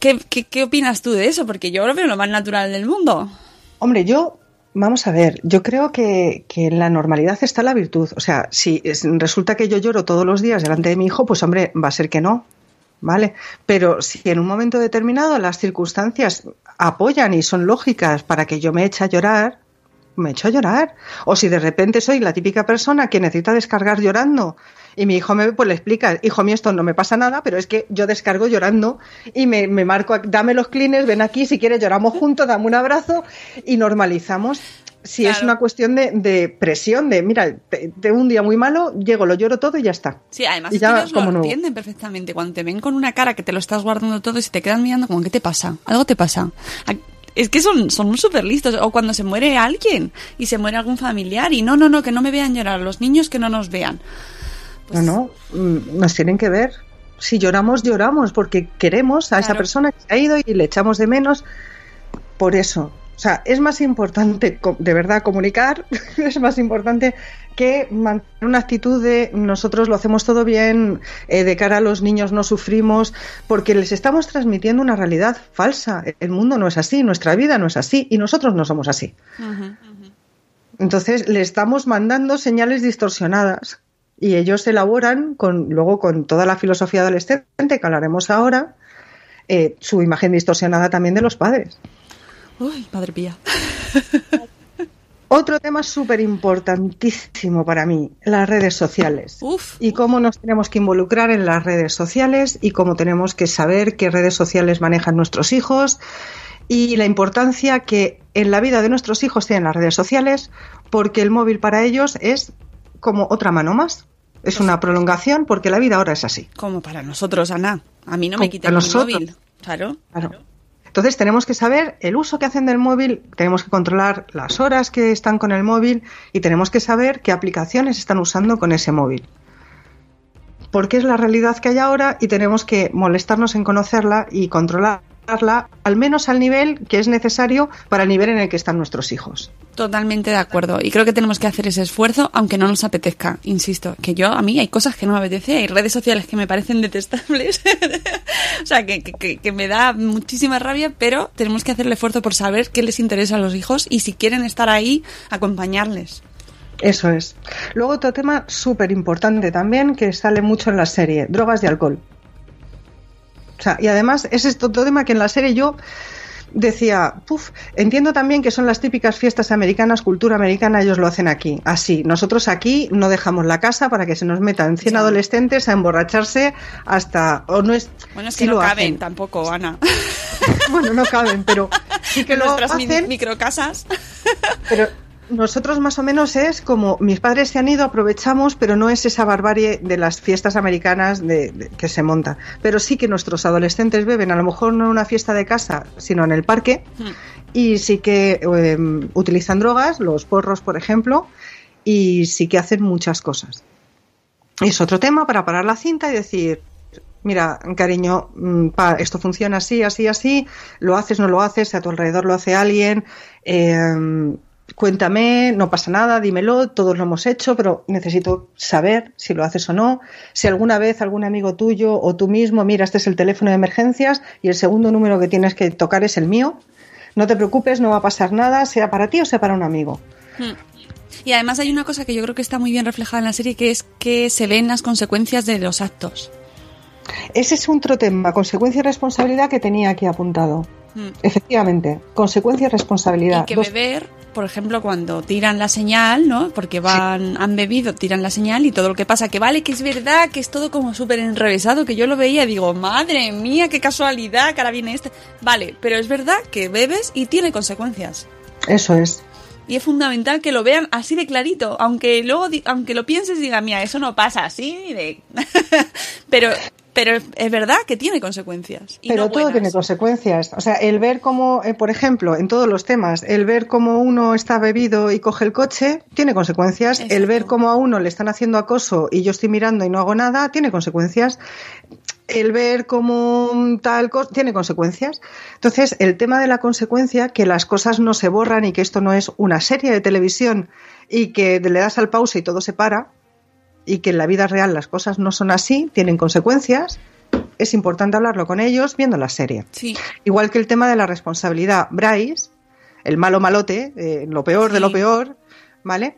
S2: ¿Qué, qué, qué opinas tú de eso? Porque yo lo veo lo más natural del mundo.
S9: Hombre, yo, vamos a ver, yo creo que, que en la normalidad está la virtud. O sea, si es- resulta que yo lloro todos los días delante de mi hijo, pues hombre, va a ser que no. ¿Vale? Pero si en un momento determinado las circunstancias apoyan y son lógicas para que yo me eche a llorar, me echo a llorar. O si de repente soy la típica persona que necesita descargar llorando y mi hijo me pues le explica, hijo mío, esto no me pasa nada, pero es que yo descargo llorando y me, me marco, dame los clines, ven aquí, si quieres lloramos juntos, dame un abrazo y normalizamos si es una cuestión de, presión, de mira, de un día muy malo, llego, lo lloro todo y ya está.
S2: Sí, además ellos lo entienden perfectamente. Cuando te ven con una cara que te lo estás guardando todo y se te quedan mirando como, ¿qué te pasa? Algo te pasa. Es que son son súper listos. O cuando se muere alguien y se muere algún familiar y no, no, no, que no me vean llorar. Los niños que no nos vean.
S9: Pues no, no, mm, nos tienen que ver. Si lloramos, lloramos porque queremos a esa persona que se ha ido y le echamos de menos. Por eso, o sea, es más importante de verdad comunicar, es más importante que mantener una actitud de nosotros lo hacemos todo bien, eh, de cara a los niños no sufrimos, porque les estamos transmitiendo una realidad falsa. El mundo no es así, nuestra vida no es así y nosotros no somos así. Entonces le estamos mandando señales distorsionadas y ellos elaboran con, luego con toda la filosofía adolescente que hablaremos ahora, eh, su imagen distorsionada también de los padres.
S2: Uy, madre mía.
S9: Otro tema súper importantísimo para mí, las redes sociales. Y cómo nos tenemos que involucrar en las redes sociales y cómo tenemos que saber qué redes sociales manejan nuestros hijos y la importancia que en la vida de nuestros hijos tienen las redes sociales porque el móvil para ellos es como otra mano más. Es una prolongación porque la vida ahora es así.
S2: Como para nosotros, Ana. A mí no me quita el móvil. Claro.
S9: claro. Entonces tenemos que saber el uso que hacen del móvil, tenemos que controlar las horas que están con el móvil y tenemos que saber qué aplicaciones están usando con ese móvil. Porque es la realidad que hay ahora y tenemos que molestarnos en conocerla y controlar al menos al nivel que es necesario para el nivel en el que están nuestros hijos.
S2: Totalmente de acuerdo. Y creo que tenemos que hacer ese esfuerzo, aunque no nos apetezca. Insisto, que yo, a mí hay cosas que no me apetece, hay redes sociales que me parecen detestables. o sea, que, que, me da muchísima rabia, pero tenemos que hacer el esfuerzo por saber qué les interesa a los hijos y si quieren estar ahí, acompañarles.
S9: Eso es. Luego otro tema súper importante también que sale mucho en la serie, drogas y alcohol y además es este otro tema que en la serie yo decía, puf, entiendo también que son las típicas fiestas americanas, cultura americana, ellos lo hacen aquí, así. Nosotros aquí no dejamos la casa para que se nos metan 100 adolescentes a emborracharse hasta, o no es...
S2: Bueno, es que no caben tampoco, Ana.
S9: bueno, no caben, pero sí que lo hacen.
S2: microcasas.
S9: pero nosotros más o menos es como mis padres se han ido, aprovechamos, pero no es esa barbarie de las fiestas americanas de, que se monta. Pero sí que nuestros adolescentes beben, a lo mejor no en una fiesta de casa, sino en el parque, hmm. y sí que em, utilizan drogas, los porros, por ejemplo, y sí que hacen muchas cosas. Es otro tema para parar la cinta y decir, mira, cariño, mm, esto funciona así, así, así, lo haces, no lo haces, a tu alrededor lo hace alguien. Eh, cuéntame, no pasa nada, dímelo, todos lo hemos hecho, pero necesito saber si lo haces o no. Si alguna vez algún amigo tuyo o tú mismo, mira, este es el teléfono de emergencias y el segundo número que tienes que tocar es el mío, no te preocupes, no va a pasar nada, sea para ti o sea para un amigo. Hmm.
S2: Y además hay una cosa que yo creo que está muy bien reflejada en la serie, que es que se ven las consecuencias de los actos.
S9: Ese es otro tema, consecuencia y responsabilidad que tenía aquí apuntado. Hmm. Efectivamente, consecuencia y responsabilidad.
S2: Y que beber por ejemplo, cuando tiran la señal, ¿no? Porque van, han bebido, tiran la señal y todo lo que pasa, que vale, que es verdad, que es todo como súper enrevesado, que yo lo veía y digo, madre mía, qué casualidad, que ahora viene este. Vale, pero es verdad que bebes y tiene consecuencias.
S9: Eso es.
S2: Y es fundamental que lo vean así de clarito, aunque luego, aunque lo pienses, diga, mira, eso no pasa así, de... pero pero es verdad que tiene consecuencias.
S9: Pero todo tiene consecuencias. O sea, el ver cómo, eh, por ejemplo, en todos los temas, el ver cómo uno está bebido y coge el coche, tiene consecuencias. El ver cómo a uno le están haciendo acoso y yo estoy mirando y no hago nada, tiene consecuencias. El ver cómo tal cosa, tiene consecuencias. Entonces, el tema de la consecuencia, que las cosas no se borran y que esto no es una serie de televisión y que le das al pausa y todo se para, y que en la vida real las cosas no son así, tienen consecuencias, es importante hablarlo con ellos viendo la serie. Igual que el tema de la responsabilidad. Bryce, el malo malote, eh, lo peor de lo peor, ¿vale?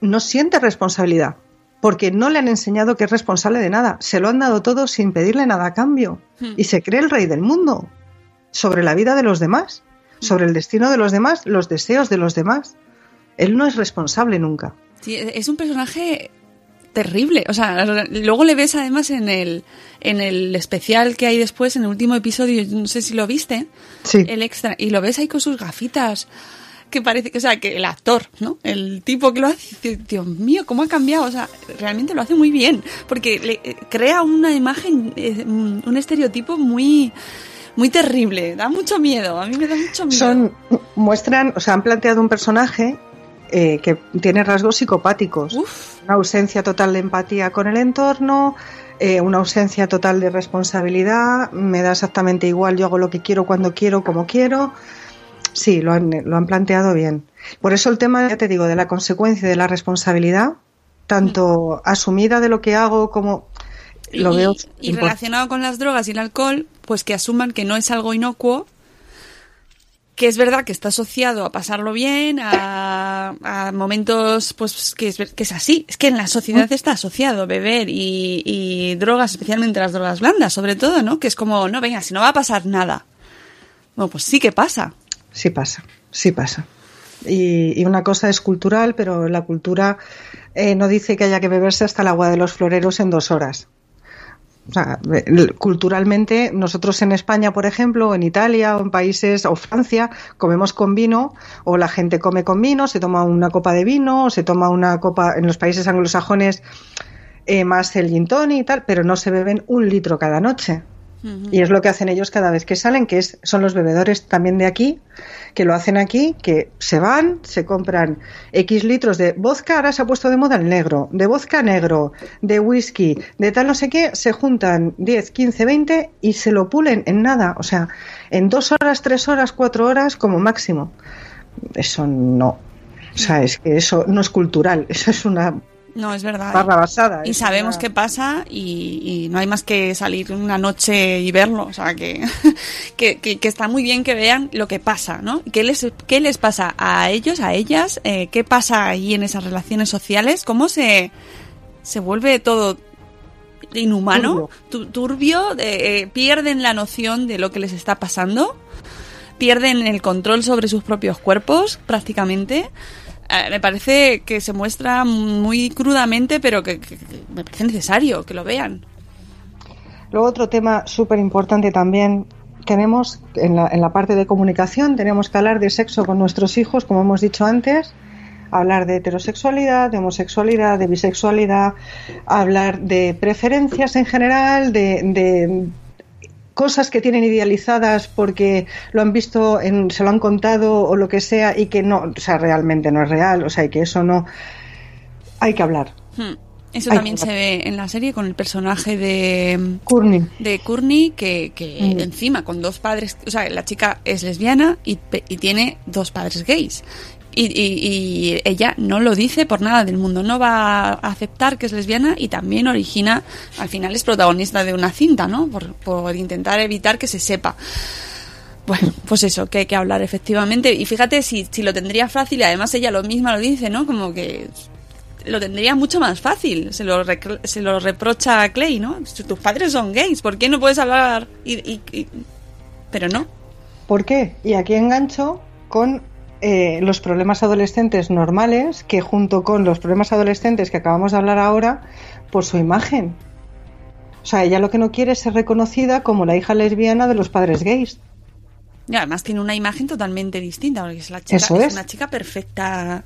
S9: No siente responsabilidad porque no le han enseñado que es responsable de nada. Se lo han dado todo sin pedirle nada a cambio. Hmm. Y se cree el rey del mundo sobre la vida de los demás, sobre el destino de los demás, los deseos de los demás. Él no es responsable nunca.
S2: Sí, es un personaje terrible. O sea, luego le ves además en el, en el especial que hay después, en el último episodio, no sé si lo viste,
S9: sí.
S2: el extra, y lo ves ahí con sus gafitas, que parece que, o sea, que el actor, ¿no? El tipo que lo hace, Dios mío, cómo ha cambiado, o sea, realmente lo hace muy bien, porque le eh, crea una imagen, eh, un estereotipo muy muy terrible, da mucho miedo, a mí me da mucho miedo.
S9: Son, muestran, o sea, han planteado un personaje eh, que tiene rasgos psicopáticos, una ausencia total de empatía con el entorno, eh, una ausencia total de responsabilidad, me da exactamente igual, yo hago lo que quiero, cuando quiero, como quiero. Sí, lo han, lo han planteado bien. Por eso el tema, ya te digo, de la consecuencia de la responsabilidad, tanto asumida de lo que hago como lo
S2: y,
S9: veo.
S2: Y relacionado con las drogas y el alcohol, pues que asuman que no es algo inocuo, que es verdad que está asociado a pasarlo bien, a, a momentos, pues que es, que es, así. Es que en la sociedad está asociado beber y, y, drogas, especialmente las drogas blandas, sobre todo, ¿no? Que es como, no, venga, si no va a pasar nada. Bueno, pues sí que pasa.
S9: Sí pasa, sí pasa. Y, y una cosa es cultural, pero la cultura eh, no dice que haya que beberse hasta el agua de los floreros en dos horas. O sea, culturalmente, nosotros en España, por ejemplo, o en Italia, o en países, o Francia, comemos con vino, o la gente come con vino, se toma una copa de vino, o se toma una copa, en los países anglosajones, eh, más el gin tonic y tal, pero no se beben un litro cada noche. Y es lo que hacen ellos cada vez que salen, que es, son los bebedores también de aquí, que lo hacen aquí, que se van, se compran X litros de vodka, ahora se ha puesto de moda el negro, de vodka negro, de whisky, de tal no sé qué, se juntan 10, 15, 20 y se lo pulen en nada, o sea, en dos horas, tres horas, cuatro horas como máximo. Eso no. O sea, es que eso no es cultural, eso es una
S2: no, es verdad. Y sabemos qué pasa y, y, no hay más que salir una noche y verlo. O sea, que, que, que, que está muy bien que vean lo que pasa, ¿no? ¿Qué les, qué les pasa a ellos, a ellas? Eh, ¿Qué pasa ahí en esas relaciones sociales? ¿Cómo se, se vuelve todo inhumano, turbio, turbio eh, pierden la noción de lo que les está pasando? pierden el control sobre sus propios cuerpos prácticamente me parece que se muestra muy crudamente, pero que, que, que, me parece necesario que lo vean.
S9: Luego otro tema súper importante también, tenemos en la, en la parte de comunicación, tenemos que hablar de sexo con nuestros hijos, como hemos dicho antes, hablar de heterosexualidad, de homosexualidad, de bisexualidad, hablar de preferencias en general, de, de cosas que tienen idealizadas porque lo han visto, en, se lo han contado o lo que sea y que no, o sea, realmente no es real, o sea, y que eso no. Hay que hablar.
S2: Hmm. Eso hay también se ve en la serie con el personaje de
S9: Courtney,
S2: de Courtney que, que mm. encima con dos padres, o sea, la chica es lesbiana y, y tiene dos padres gays. Y, y, y, ella no lo dice por nada del mundo, no va a aceptar que es lesbiana y también origina, al final es protagonista de una cinta, ¿no? Por, intentar evitar que se sepa. Bueno, pues eso, que hay que hablar efectivamente. Y fíjate si, si lo tendría fácil, y además ella lo misma lo dice, ¿no? Como que lo tendría mucho más fácil. Se lo, se lo reprocha a Clay, ¿no? Tus padres son gays, ¿por qué no puedes hablar? Y, y, y... Pero no.
S9: ¿Por qué? Y aquí engancho con eh, los problemas adolescentes normales, que junto con los problemas adolescentes que acabamos de hablar ahora, por su imagen. O sea, ella lo que no quiere es ser reconocida como la hija lesbiana de los padres gays.
S2: Y además tiene una imagen totalmente distinta, porque es, la chica,
S9: Eso es.
S2: es una chica perfecta,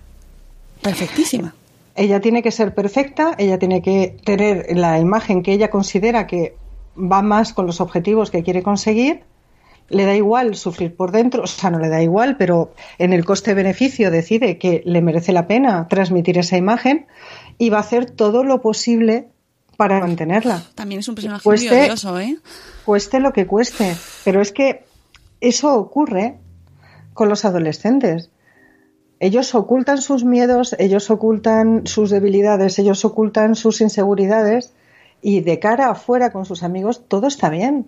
S2: perfectísima.
S9: Ella tiene que ser perfecta, ella tiene que tener la imagen que ella considera que va más con los objetivos que quiere conseguir le da igual sufrir por dentro, o sea, no le da igual, pero en el coste-beneficio decide que le merece la pena transmitir esa imagen y va a hacer todo lo posible para mantenerla.
S2: También es un personaje cueste, muy odioso, ¿eh?
S9: Cueste lo que cueste, pero es que eso ocurre con los adolescentes. Ellos ocultan sus miedos, ellos ocultan sus debilidades, ellos ocultan sus inseguridades y de cara afuera con sus amigos todo está bien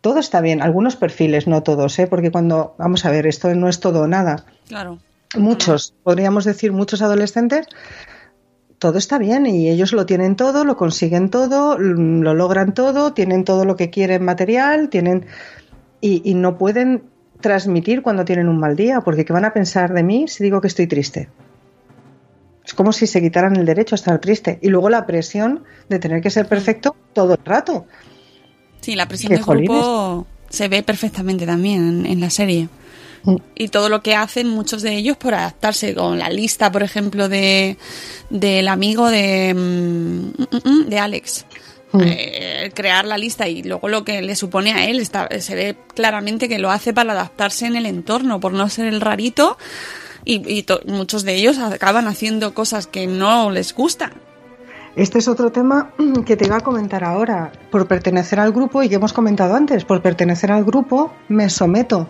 S9: todo está bien, algunos perfiles, no todos, ¿eh? porque cuando, vamos a ver, esto no es todo o nada.
S2: Claro.
S9: Muchos, podríamos decir muchos adolescentes, todo está bien y ellos lo tienen todo, lo consiguen todo, lo logran todo, tienen todo lo que quieren material, tienen y, y no pueden transmitir cuando tienen un mal día, porque ¿qué van a pensar de mí si digo que estoy triste? Es como si se quitaran el derecho a estar triste. Y luego la presión de tener que ser perfecto todo el rato.
S2: Sí, la presión del grupo se ve perfectamente también en, la serie. Mm. Y todo lo que hacen muchos de ellos por adaptarse con la lista, por ejemplo, de del amigo de, mm, mm, de Alex. Eh, crear la lista y luego lo que le supone a él está, se ve claramente que lo hace para adaptarse en el entorno, por no ser el rarito y, muchos de ellos acaban haciendo cosas que no les gustan.
S9: Este es otro tema que te iba a comentar ahora. Por pertenecer al grupo, y que hemos comentado antes, por pertenecer al grupo me someto.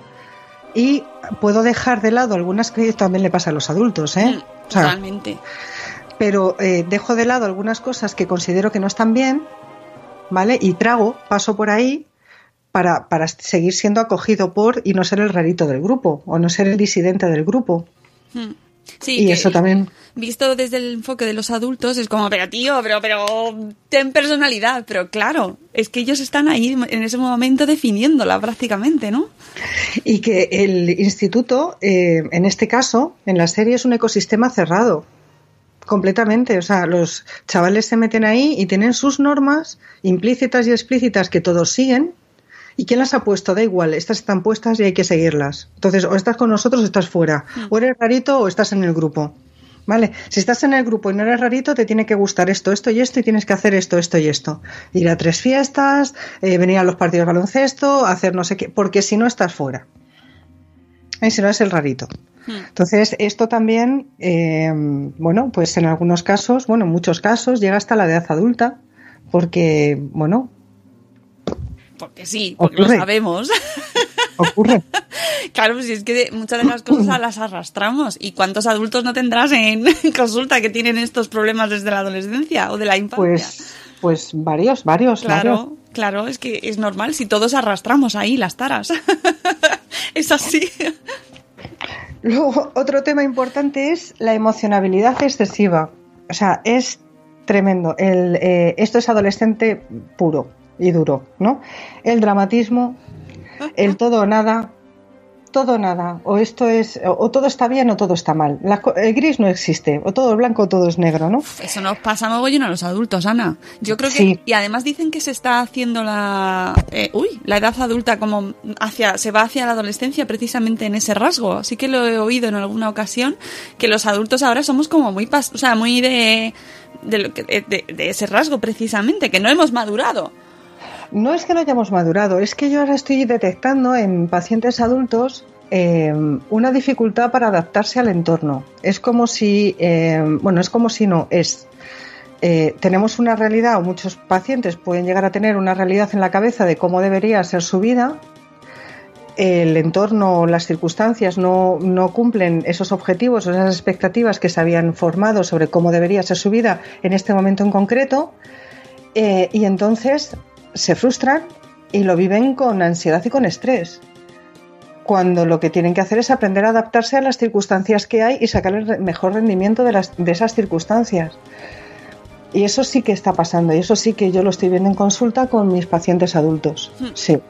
S9: Y puedo dejar de lado algunas que también le pasa a los adultos, ¿eh?
S2: Totalmente.
S9: pero eh, dejo de lado algunas cosas que considero que no están bien, ¿vale? Y trago, paso por ahí para, para seguir siendo acogido por y no ser el rarito del grupo o no ser el disidente del grupo.
S2: Hmm. Sí,
S9: y eso también.
S2: Visto desde el enfoque de los adultos, es como, pero tío, pero, pero ten personalidad. Pero claro, es que ellos están ahí en ese momento definiéndola prácticamente, ¿no?
S9: Y que el instituto, eh, en este caso, en la serie, es un ecosistema cerrado. Completamente. O sea, los chavales se meten ahí y tienen sus normas implícitas y explícitas que todos siguen ¿Y quién las ha puesto? Da igual, estas están puestas y hay que seguirlas. Entonces, o estás con nosotros o estás fuera. Mm. O eres rarito o estás en el grupo. ¿Vale? Si estás en el grupo y no eres rarito, te tiene que gustar esto, esto y esto, y tienes que hacer esto, esto y esto. Ir a tres fiestas, eh, venir a los partidos de baloncesto, hacer no sé qué, porque si no estás fuera. Y si no es el rarito. Mm. Entonces, esto también, eh, bueno, pues en algunos casos, bueno, en muchos casos, llega hasta la edad adulta, porque, bueno,
S2: porque sí, porque lo sabemos.
S9: Ocurre.
S2: Claro, pues si es que muchas de las cosas las arrastramos. ¿Y cuántos adultos no tendrás en consulta que tienen estos problemas desde la adolescencia o de la infancia?
S9: Pues, pues varios, varios.
S2: Claro, claro, es que es normal si todos arrastramos ahí las taras. es así.
S9: Luego, otro tema importante es la emocionabilidad excesiva. O sea, es tremendo. El, eh, esto es adolescente puro y duro, ¿no? El dramatismo, el todo o nada, todo o nada, o esto es, o todo está bien o todo está mal. el gris no existe, o todo es blanco o todo es negro, ¿no?
S2: Eso nos pasa mogollón a los adultos, Ana. Yo creo que, y además dicen que se está haciendo la, eh, uy, la edad adulta como hacia, se va hacia la adolescencia precisamente en ese rasgo. Así que lo he oído en alguna ocasión, que los adultos ahora somos como muy, o sea, muy de, de, de ese rasgo precisamente, que no hemos madurado.
S9: No es que no hayamos madurado, es que yo ahora estoy detectando en pacientes adultos eh, una dificultad para adaptarse al entorno. Es como si, eh, bueno, es como si no, es. Eh, tenemos una realidad, o muchos pacientes pueden llegar a tener una realidad en la cabeza de cómo debería ser su vida. El entorno, las circunstancias no, no cumplen esos objetivos o esas expectativas que se habían formado sobre cómo debería ser su vida en este momento en concreto. y entonces se frustran y lo viven con ansiedad y con estrés. Cuando lo que tienen que hacer es aprender a adaptarse a las circunstancias que hay y sacar el mejor rendimiento de, las, de esas circunstancias. Y eso sí que está pasando, y eso sí que yo lo estoy viendo en consulta con mis pacientes adultos. Hmm. Sí.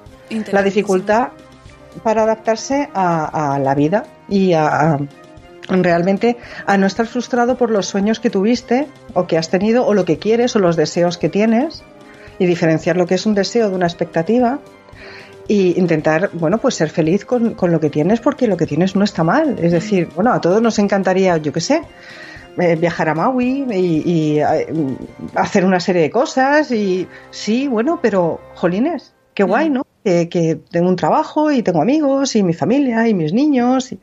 S9: La dificultad para adaptarse a, la vida y a, realmente a no estar frustrado por los sueños que tuviste o que has tenido o lo que quieres o los deseos que tienes y diferenciar lo que es un deseo de una expectativa y intentar, bueno, pues ser feliz con, lo que tienes porque lo que tienes no está mal. Es decir, bueno, a todos nos encantaría, yo qué sé, eh, viajar a Maui y, eh, hacer una serie de cosas y sí, bueno, pero jolines, qué guay, ¿no? Que, tengo un trabajo y tengo amigos y mi familia y mis niños.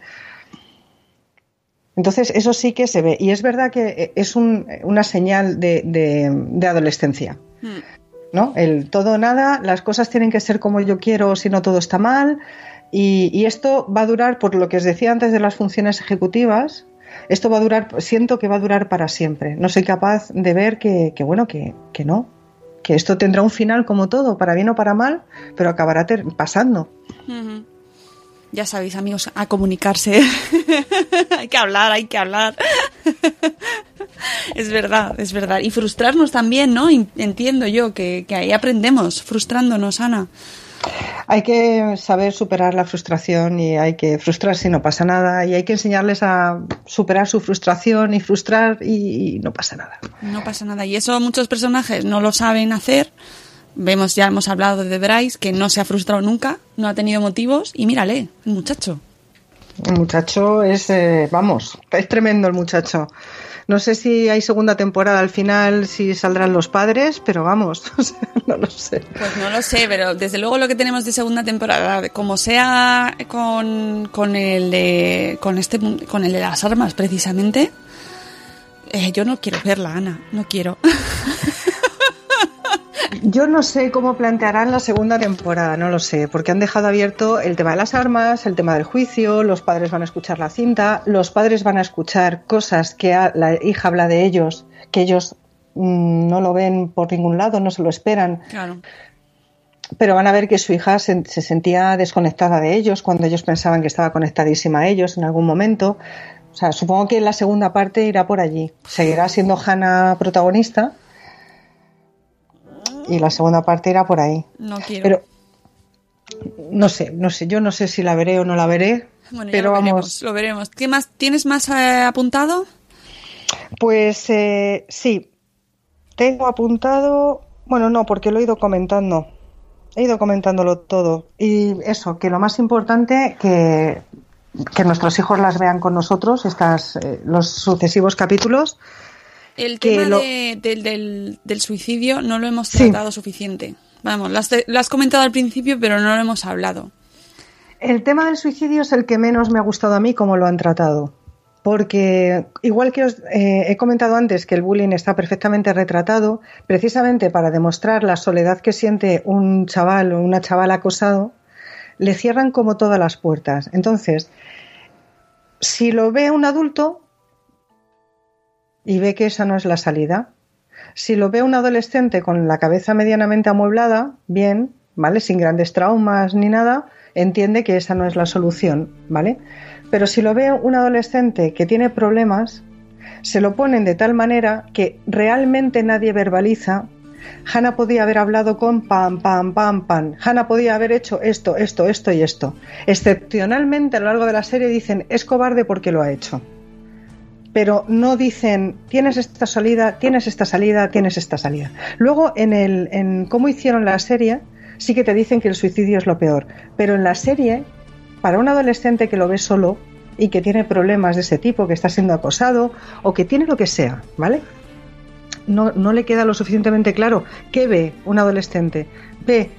S9: Entonces, eso sí que se ve. Y es verdad que es una señal de, adolescencia. Mm. ¿No? El todo o nada, las cosas tienen que ser como yo quiero, si no todo está mal. Y, esto va a durar, por lo que os decía antes de las funciones ejecutivas, esto va a durar, siento que va a durar para siempre. No soy capaz de ver que, bueno, que, no, que esto tendrá un final como todo, para bien o para mal, pero acabará pasando.
S2: Ya sabéis, amigos, a comunicarse. hay que hablar, hay que hablar. es verdad, es verdad. Y frustrarnos también, ¿no? Entiendo yo que, ahí aprendemos, frustrándonos, Ana.
S9: Hay que saber superar la frustración y hay que frustrarse y no pasa nada. Y hay que enseñarles a superar su frustración y frustrar y no pasa nada.
S2: No pasa nada. Y eso muchos personajes no lo saben hacer. Vemos, ya hemos hablado de Bryce, que no se ha frustrado nunca, no ha tenido motivos. Y mírale, el muchacho.
S9: El muchacho es, eh, vamos, es tremendo el muchacho. No sé si hay segunda temporada al final, si saldrán los padres, pero vamos, no lo sé.
S2: Pues no lo sé, pero desde luego lo que tenemos de segunda temporada, como sea con, con el de, con este, con el de las armas precisamente, eh, yo no quiero verla, Ana, no quiero.
S9: Yo no sé cómo plantearán la segunda temporada, no lo sé, porque han dejado abierto el tema de las armas, el tema del juicio, los padres van a escuchar la cinta, los padres van a escuchar cosas que la hija habla de ellos, que ellos mm, no lo ven por ningún lado, no se lo esperan.
S2: Claro.
S9: Pero van a ver que su hija se, se sentía desconectada de ellos cuando ellos pensaban que estaba conectadísima a ellos en algún momento. O sea, supongo que la segunda parte irá por allí. Seguirá siendo Hannah protagonista y la segunda parte era por ahí.
S2: No quiero.
S9: Pero no sé, no sé, yo no sé si la veré o no la veré.
S2: Bueno,
S9: pero
S2: lo
S9: vamos.
S2: veremos, lo veremos. ¿Qué más tienes más eh, apuntado?
S9: Pues eh, sí, tengo apuntado, bueno, no, porque lo he ido comentando. He ido comentándolo todo. Y eso, que lo más importante, que, que nuestros hijos las vean con nosotros, estas, eh, los sucesivos capítulos.
S2: El tema
S9: lo-
S2: de- del, del- del suicidio no lo hemos tratado suficiente. Vamos, lo has, lo has comentado al principio, pero no lo hemos hablado.
S9: El tema del suicidio es el que menos me ha gustado a mí como lo han tratado. Porque igual que os eh, he comentado antes que el bullying está perfectamente retratado, precisamente para demostrar la soledad que siente un chaval o una chavala acosado, le cierran como todas las puertas. Entonces, si lo ve un adulto y ve que esa no es la salida, si lo ve un adolescente con la cabeza medianamente amueblada, bien, ¿vale? Sin grandes traumas ni nada, entiende que esa no es la solución, ¿vale? Pero si lo ve un adolescente que tiene problemas, se lo ponen de tal manera que realmente nadie verbaliza. Hannah podía haber hablado con pam, pam, pam, pam. Hannah podía haber hecho esto, esto, esto y esto. Excepcionalmente a lo largo de la serie dicen es cobarde porque lo ha hecho pero no dicen tienes esta salida, tienes esta salida, tienes esta salida. Luego en el en cómo hicieron la serie sí que te dicen que el suicidio es lo peor, pero en la serie para un adolescente que lo ve solo y que tiene problemas de ese tipo, que está siendo acosado o que tiene lo que sea, ¿vale? No, no le queda lo suficientemente claro qué ve un adolescente. Ve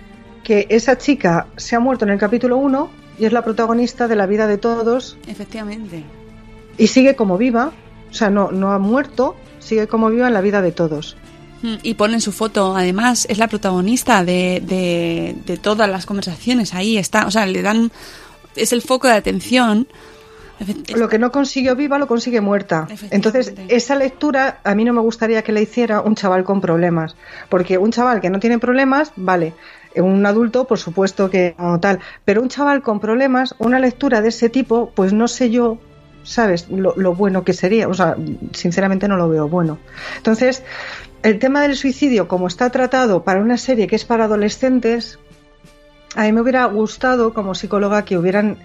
S9: que esa chica se ha muerto en el capítulo 1 y es la protagonista de la vida de todos
S2: Efectivamente.
S9: Y sigue como viva, o sea, no, no ha muerto, sigue como viva en la vida de todos.
S2: Mm, Y ponen su foto, además, es la protagonista de, de, de todas las conversaciones. Ahí está, o sea, le dan. Es el foco de atención.
S9: Lo que no consiguió viva lo consigue muerta. Entonces, esa lectura a mí no me gustaría que la hiciera un chaval con problemas, porque un chaval que no tiene problemas, vale, un adulto, por supuesto que no tal, pero un chaval con problemas, una lectura de ese tipo, pues no sé yo, ¿sabes? Lo, bueno que sería, o sea, sinceramente no lo veo bueno. Entonces, el tema del suicidio, como está tratado para una serie que es para adolescentes, a mí me hubiera gustado como psicóloga que hubieran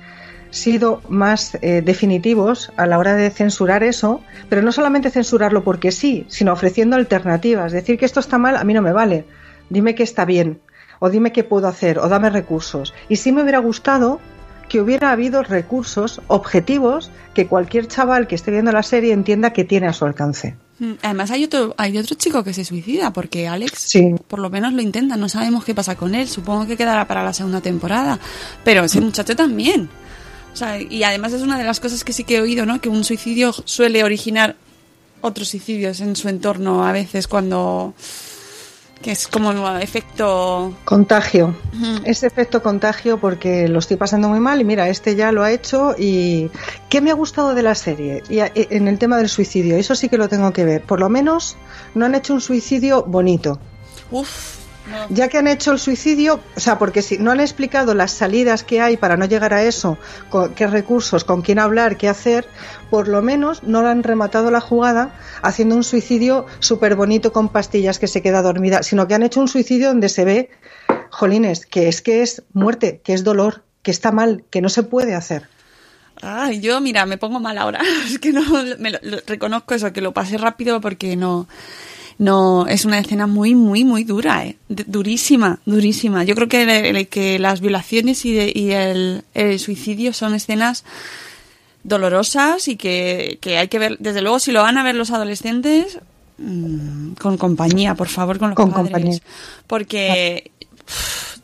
S9: sido más eh, definitivos a la hora de censurar eso, pero no solamente censurarlo porque sí, sino ofreciendo alternativas. Decir que esto está mal a mí no me vale. Dime que está bien, o dime qué puedo hacer, o dame recursos. Y sí me hubiera gustado que hubiera habido recursos objetivos que cualquier chaval que esté viendo la serie entienda que tiene a su alcance.
S2: Mm, Además, hay otro, hay otro chico que se suicida, porque Alex,
S9: Sí.
S2: por lo menos lo intenta. No sabemos qué pasa con él. Supongo que quedará para la segunda temporada. Pero ese muchacho también. O sea, y además es una de las cosas que sí que he oído, ¿no? Que un suicidio suele originar otros suicidios en su entorno a veces cuando. Que es como efecto.
S9: Contagio. Ese efecto contagio porque lo estoy pasando muy mal y mira, este ya lo ha hecho y ¿qué me ha gustado de la serie? Y a- e- en el tema del suicidio, eso sí que lo tengo que ver. Por lo menos no han hecho un suicidio bonito.
S2: Uf.
S9: Ya que han hecho el suicidio, o sea, porque si no han explicado las salidas que hay para no llegar a eso, con qué recursos, con quién hablar, qué hacer, por lo menos no han rematado la jugada haciendo un suicidio súper bonito con pastillas que se queda dormida, sino que han hecho un suicidio donde se ve jolines, que es que es muerte, que es dolor, que está mal, que no se puede hacer.
S2: Ay, yo, mira, me pongo mal ahora. Es que no, me lo- lo- reconozco eso, que lo pasé rápido porque no, no, es una escena muy, muy, muy dura, eh. Durísima, durísima. Yo creo que, que las violaciones y, de- y el, el suicidio son escenas dolorosas y que, que hay que ver, desde luego, si lo van a ver los adolescentes, mm, con compañía, por favor, con los
S9: Con
S2: padres.
S9: compañía.
S2: Porque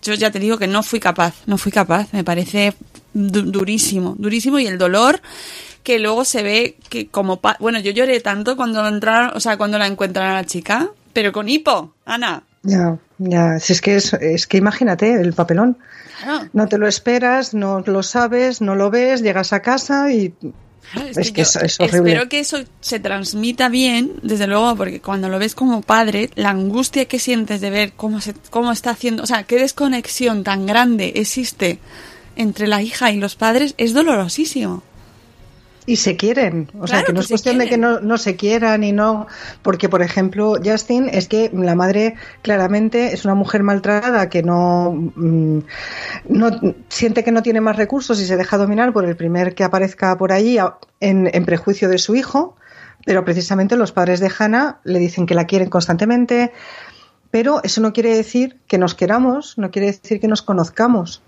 S2: yo ya te digo que no fui capaz, no fui capaz. Me parece du- durísimo, durísimo y el dolor que luego se ve que como pa- bueno yo lloré tanto cuando entraron o sea cuando la encuentran a la chica pero con hipo Ana
S9: Ya, ya, si es que es, es que imagínate el papelón.
S2: Claro.
S9: No te lo esperas, no lo sabes, no lo ves, llegas a casa y
S2: Claro,
S9: es, que, es horrible.
S2: espero que eso se transmita bien desde luego porque cuando lo ves como padre la angustia que sientes de ver cómo se cómo está haciendo o sea qué desconexión tan grande existe entre la hija y los padres es dolorosísimo
S9: Y se quieren, o sea, que no
S2: que
S9: es cuestión de que no, no se quieran y no, porque por ejemplo Justin es que la madre claramente es una mujer maltratada que no, mm, no siente que no tiene más recursos y se deja dominar por el primer que aparezca por allí en, en prejuicio de su hijo, pero precisamente los padres de Hannah le dicen que la quieren constantemente, pero eso no quiere decir que nos queramos, no quiere decir que nos conozcamos,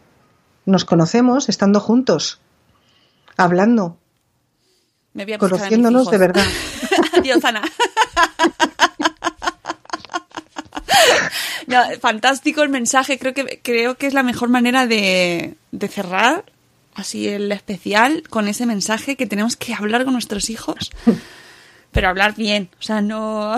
S9: nos conocemos estando juntos, hablando,
S2: me voy a a mis
S9: conociéndonos
S2: hijos.
S9: de verdad.
S2: Adiós, Ana. No, fantástico el mensaje. Creo que creo que es la mejor manera de, de cerrar así el especial con ese mensaje que tenemos que hablar con nuestros hijos. Pero hablar bien, o sea, no.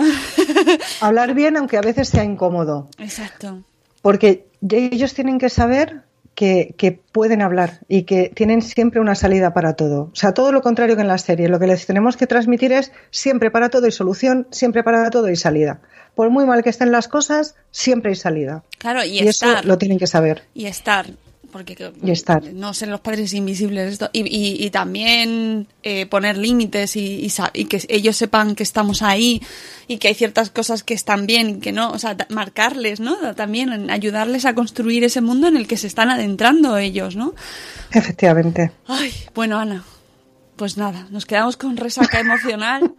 S9: Hablar bien, aunque a veces sea incómodo,
S2: Exacto.
S9: porque ellos tienen que saber que, que pueden hablar y que tienen siempre una salida para todo. O sea, todo lo contrario que en la serie. Lo que les tenemos que transmitir es siempre para todo y solución, siempre para todo y salida. Por muy mal que estén las cosas, siempre hay salida.
S2: Claro, y,
S9: Y eso lo tienen que saber.
S2: Y estar. Porque
S9: Y estar.
S2: no ser los padres invisibles esto y, y, y también eh, poner límites y, que ellos sepan que estamos ahí y que hay ciertas cosas que están bien y que no, o sea, marcarles, ¿no? También ayudarles a construir ese mundo en el que se están adentrando ellos, ¿no?
S9: Efectivamente.
S2: Ay, bueno, Ana, pues nada, nos quedamos con resaca emocional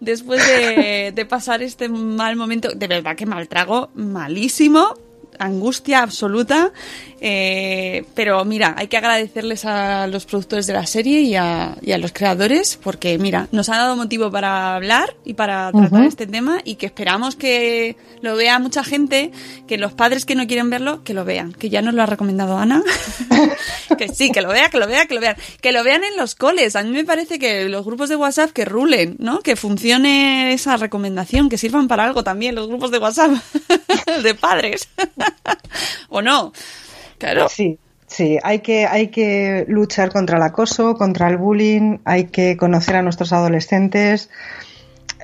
S2: después de, de pasar este mal momento. De verdad que mal trago, malísimo, angustia absoluta. eh, pero mira, hay que agradecerles a los productores de la serie y a, y a los creadores porque, mira, nos han dado motivo para hablar y para tratar este tema y que esperamos que lo vea mucha gente, que los padres que no quieren verlo, que lo vean, que ya nos lo ha recomendado Ana. que sí, que lo vea, que lo vea, que lo vean. Que lo vean en los coles. A mí me parece que los grupos de WhatsApp que rulen, ¿no? Que funcione esa recomendación, que sirvan para algo también los grupos de WhatsApp de padres. ¿O no? Claro.
S9: Sí, sí, hay que, hay que luchar contra el acoso, contra el bullying, hay que conocer a nuestros adolescentes.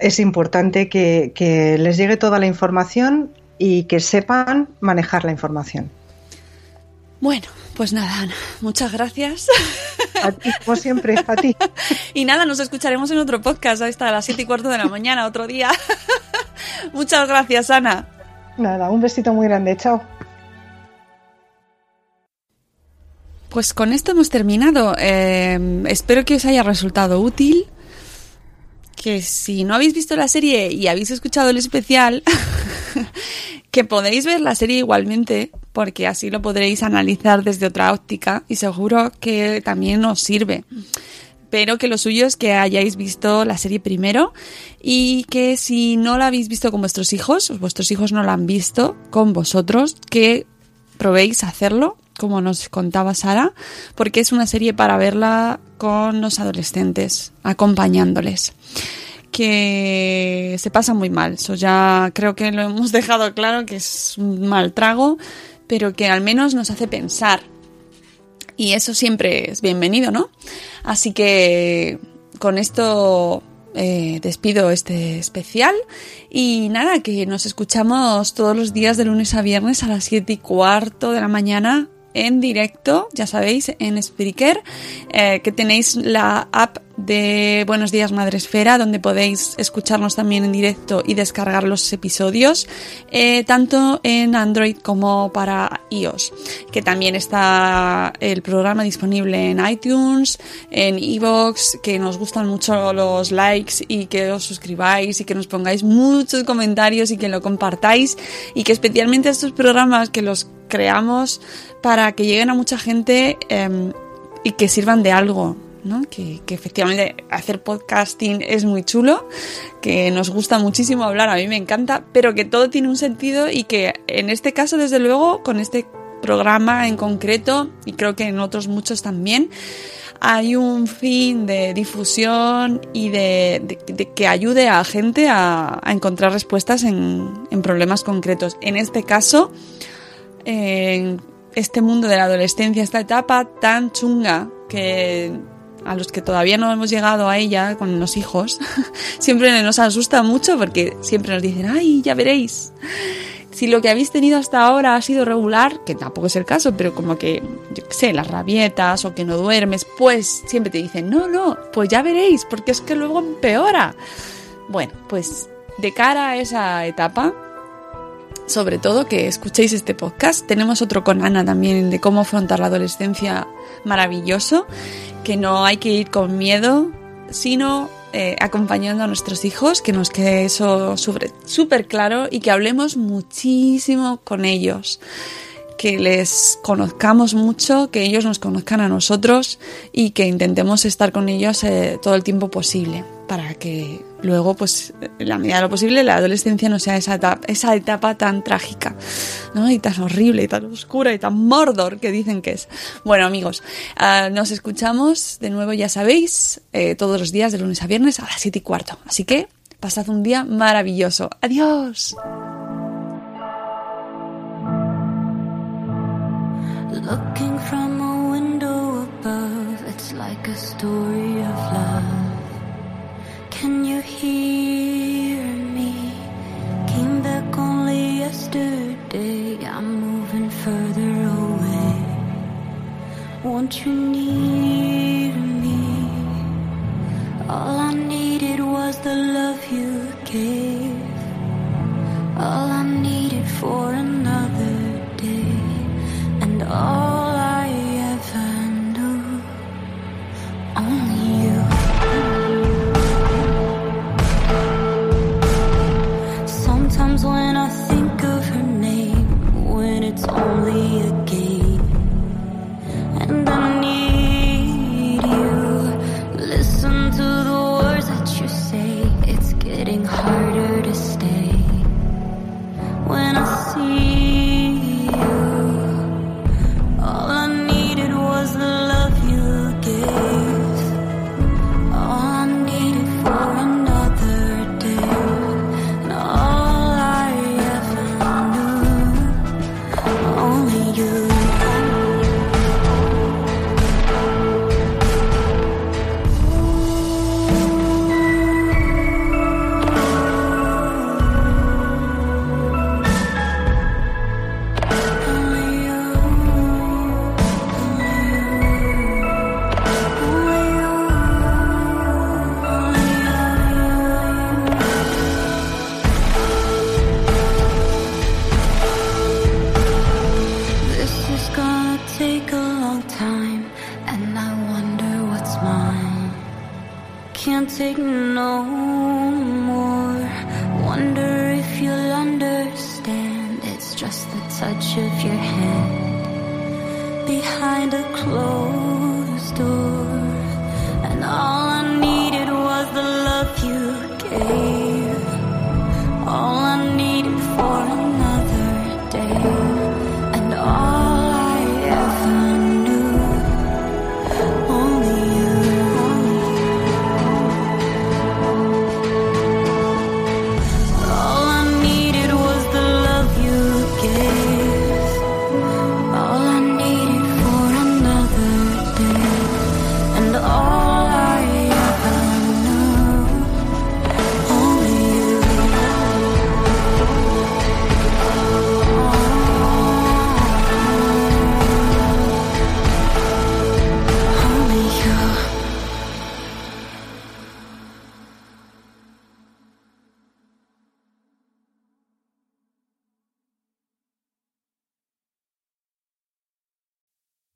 S9: Es importante que, que les llegue toda la información y que sepan manejar la información.
S2: Bueno, pues nada, Ana, muchas gracias.
S9: A ti, como siempre, a ti.
S2: Y nada, nos escucharemos en otro podcast hasta las siete y cuarto de la mañana, otro día. Muchas gracias, Ana.
S9: Nada, un besito muy grande, chao.
S2: Pues con esto hemos terminado. Eh, espero que os haya resultado útil. Que si no habéis visto la serie y habéis escuchado el especial, que podéis ver la serie igualmente, porque así lo podréis analizar desde otra óptica y seguro que también os sirve. Pero que lo suyo es que hayáis visto la serie primero y que si no la habéis visto con vuestros hijos, vuestros hijos no la han visto con vosotros, que probéis hacerlo, como nos contaba Sara, porque es una serie para verla con los adolescentes, acompañándoles. Que se pasa muy mal, eso ya creo que lo hemos dejado claro que es un mal trago, pero que al menos nos hace pensar. Y eso siempre es bienvenido, ¿no? Así que con esto eh, despido este especial y nada, que nos escuchamos todos los días de lunes a viernes a las 7 y cuarto de la mañana en directo, ya sabéis, en Spreaker, eh, que tenéis la app de Buenos Días Madresfera, donde podéis escucharnos también en directo y descargar los episodios, eh, tanto en Android como para iOS. Que también está el programa disponible en iTunes, en Evox, que nos gustan mucho los likes y que os suscribáis y que nos pongáis muchos comentarios y que lo compartáis y que especialmente estos programas que los creamos para que lleguen a mucha gente em, y que sirvan de algo. ¿No? Que, efectivamente hacer podcasting es muy chulo, que nos gusta muchísimo hablar, a mí me encanta, pero que todo tiene un sentido y que en este caso, desde luego, con este programa en concreto, y creo que en otros muchos también, hay un fin de difusión y de, que ayude a gente a, a encontrar respuestas en, en, problemas concretos. En este caso, en este mundo de la adolescencia, esta etapa tan chunga que a los que todavía no hemos llegado a ella con los hijos, siempre nos asusta mucho porque siempre nos dicen, ay, ya veréis. Si lo que habéis tenido hasta ahora ha sido regular, que tampoco es el caso, pero como que, yo qué sé, las rabietas o que no duermes, pues siempre te dicen, no, no, pues ya veréis, porque es que luego empeora. Bueno, pues de cara a esa etapa, sobre todo que escuchéis este podcast. Tenemos otro con Ana también de cómo afrontar la adolescencia maravilloso, que no hay que ir con miedo, sino eh, acompañando a nuestros hijos, que nos quede eso súper claro y que hablemos muchísimo con ellos que les conozcamos mucho, que ellos nos conozcan a nosotros y que intentemos estar con ellos eh, todo el tiempo posible para que luego, pues, en la medida de lo posible, la adolescencia no sea esa etapa, tan trágica, ¿no? Y tan horrible, y tan oscura, y tan mordor que dicen que es. Bueno, amigos, uh, nos escuchamos de nuevo, ya sabéis, eh, todos los días de lunes a viernes a las 7 y cuarto. Así que, pasad un día maravilloso. ¡Adiós!
S1: Looking from a window above, it's like a story of love. Can you hear me? Came back only yesterday. I'm moving further away. Want you near me? All I needed was the love you gave. All I needed for behind a closed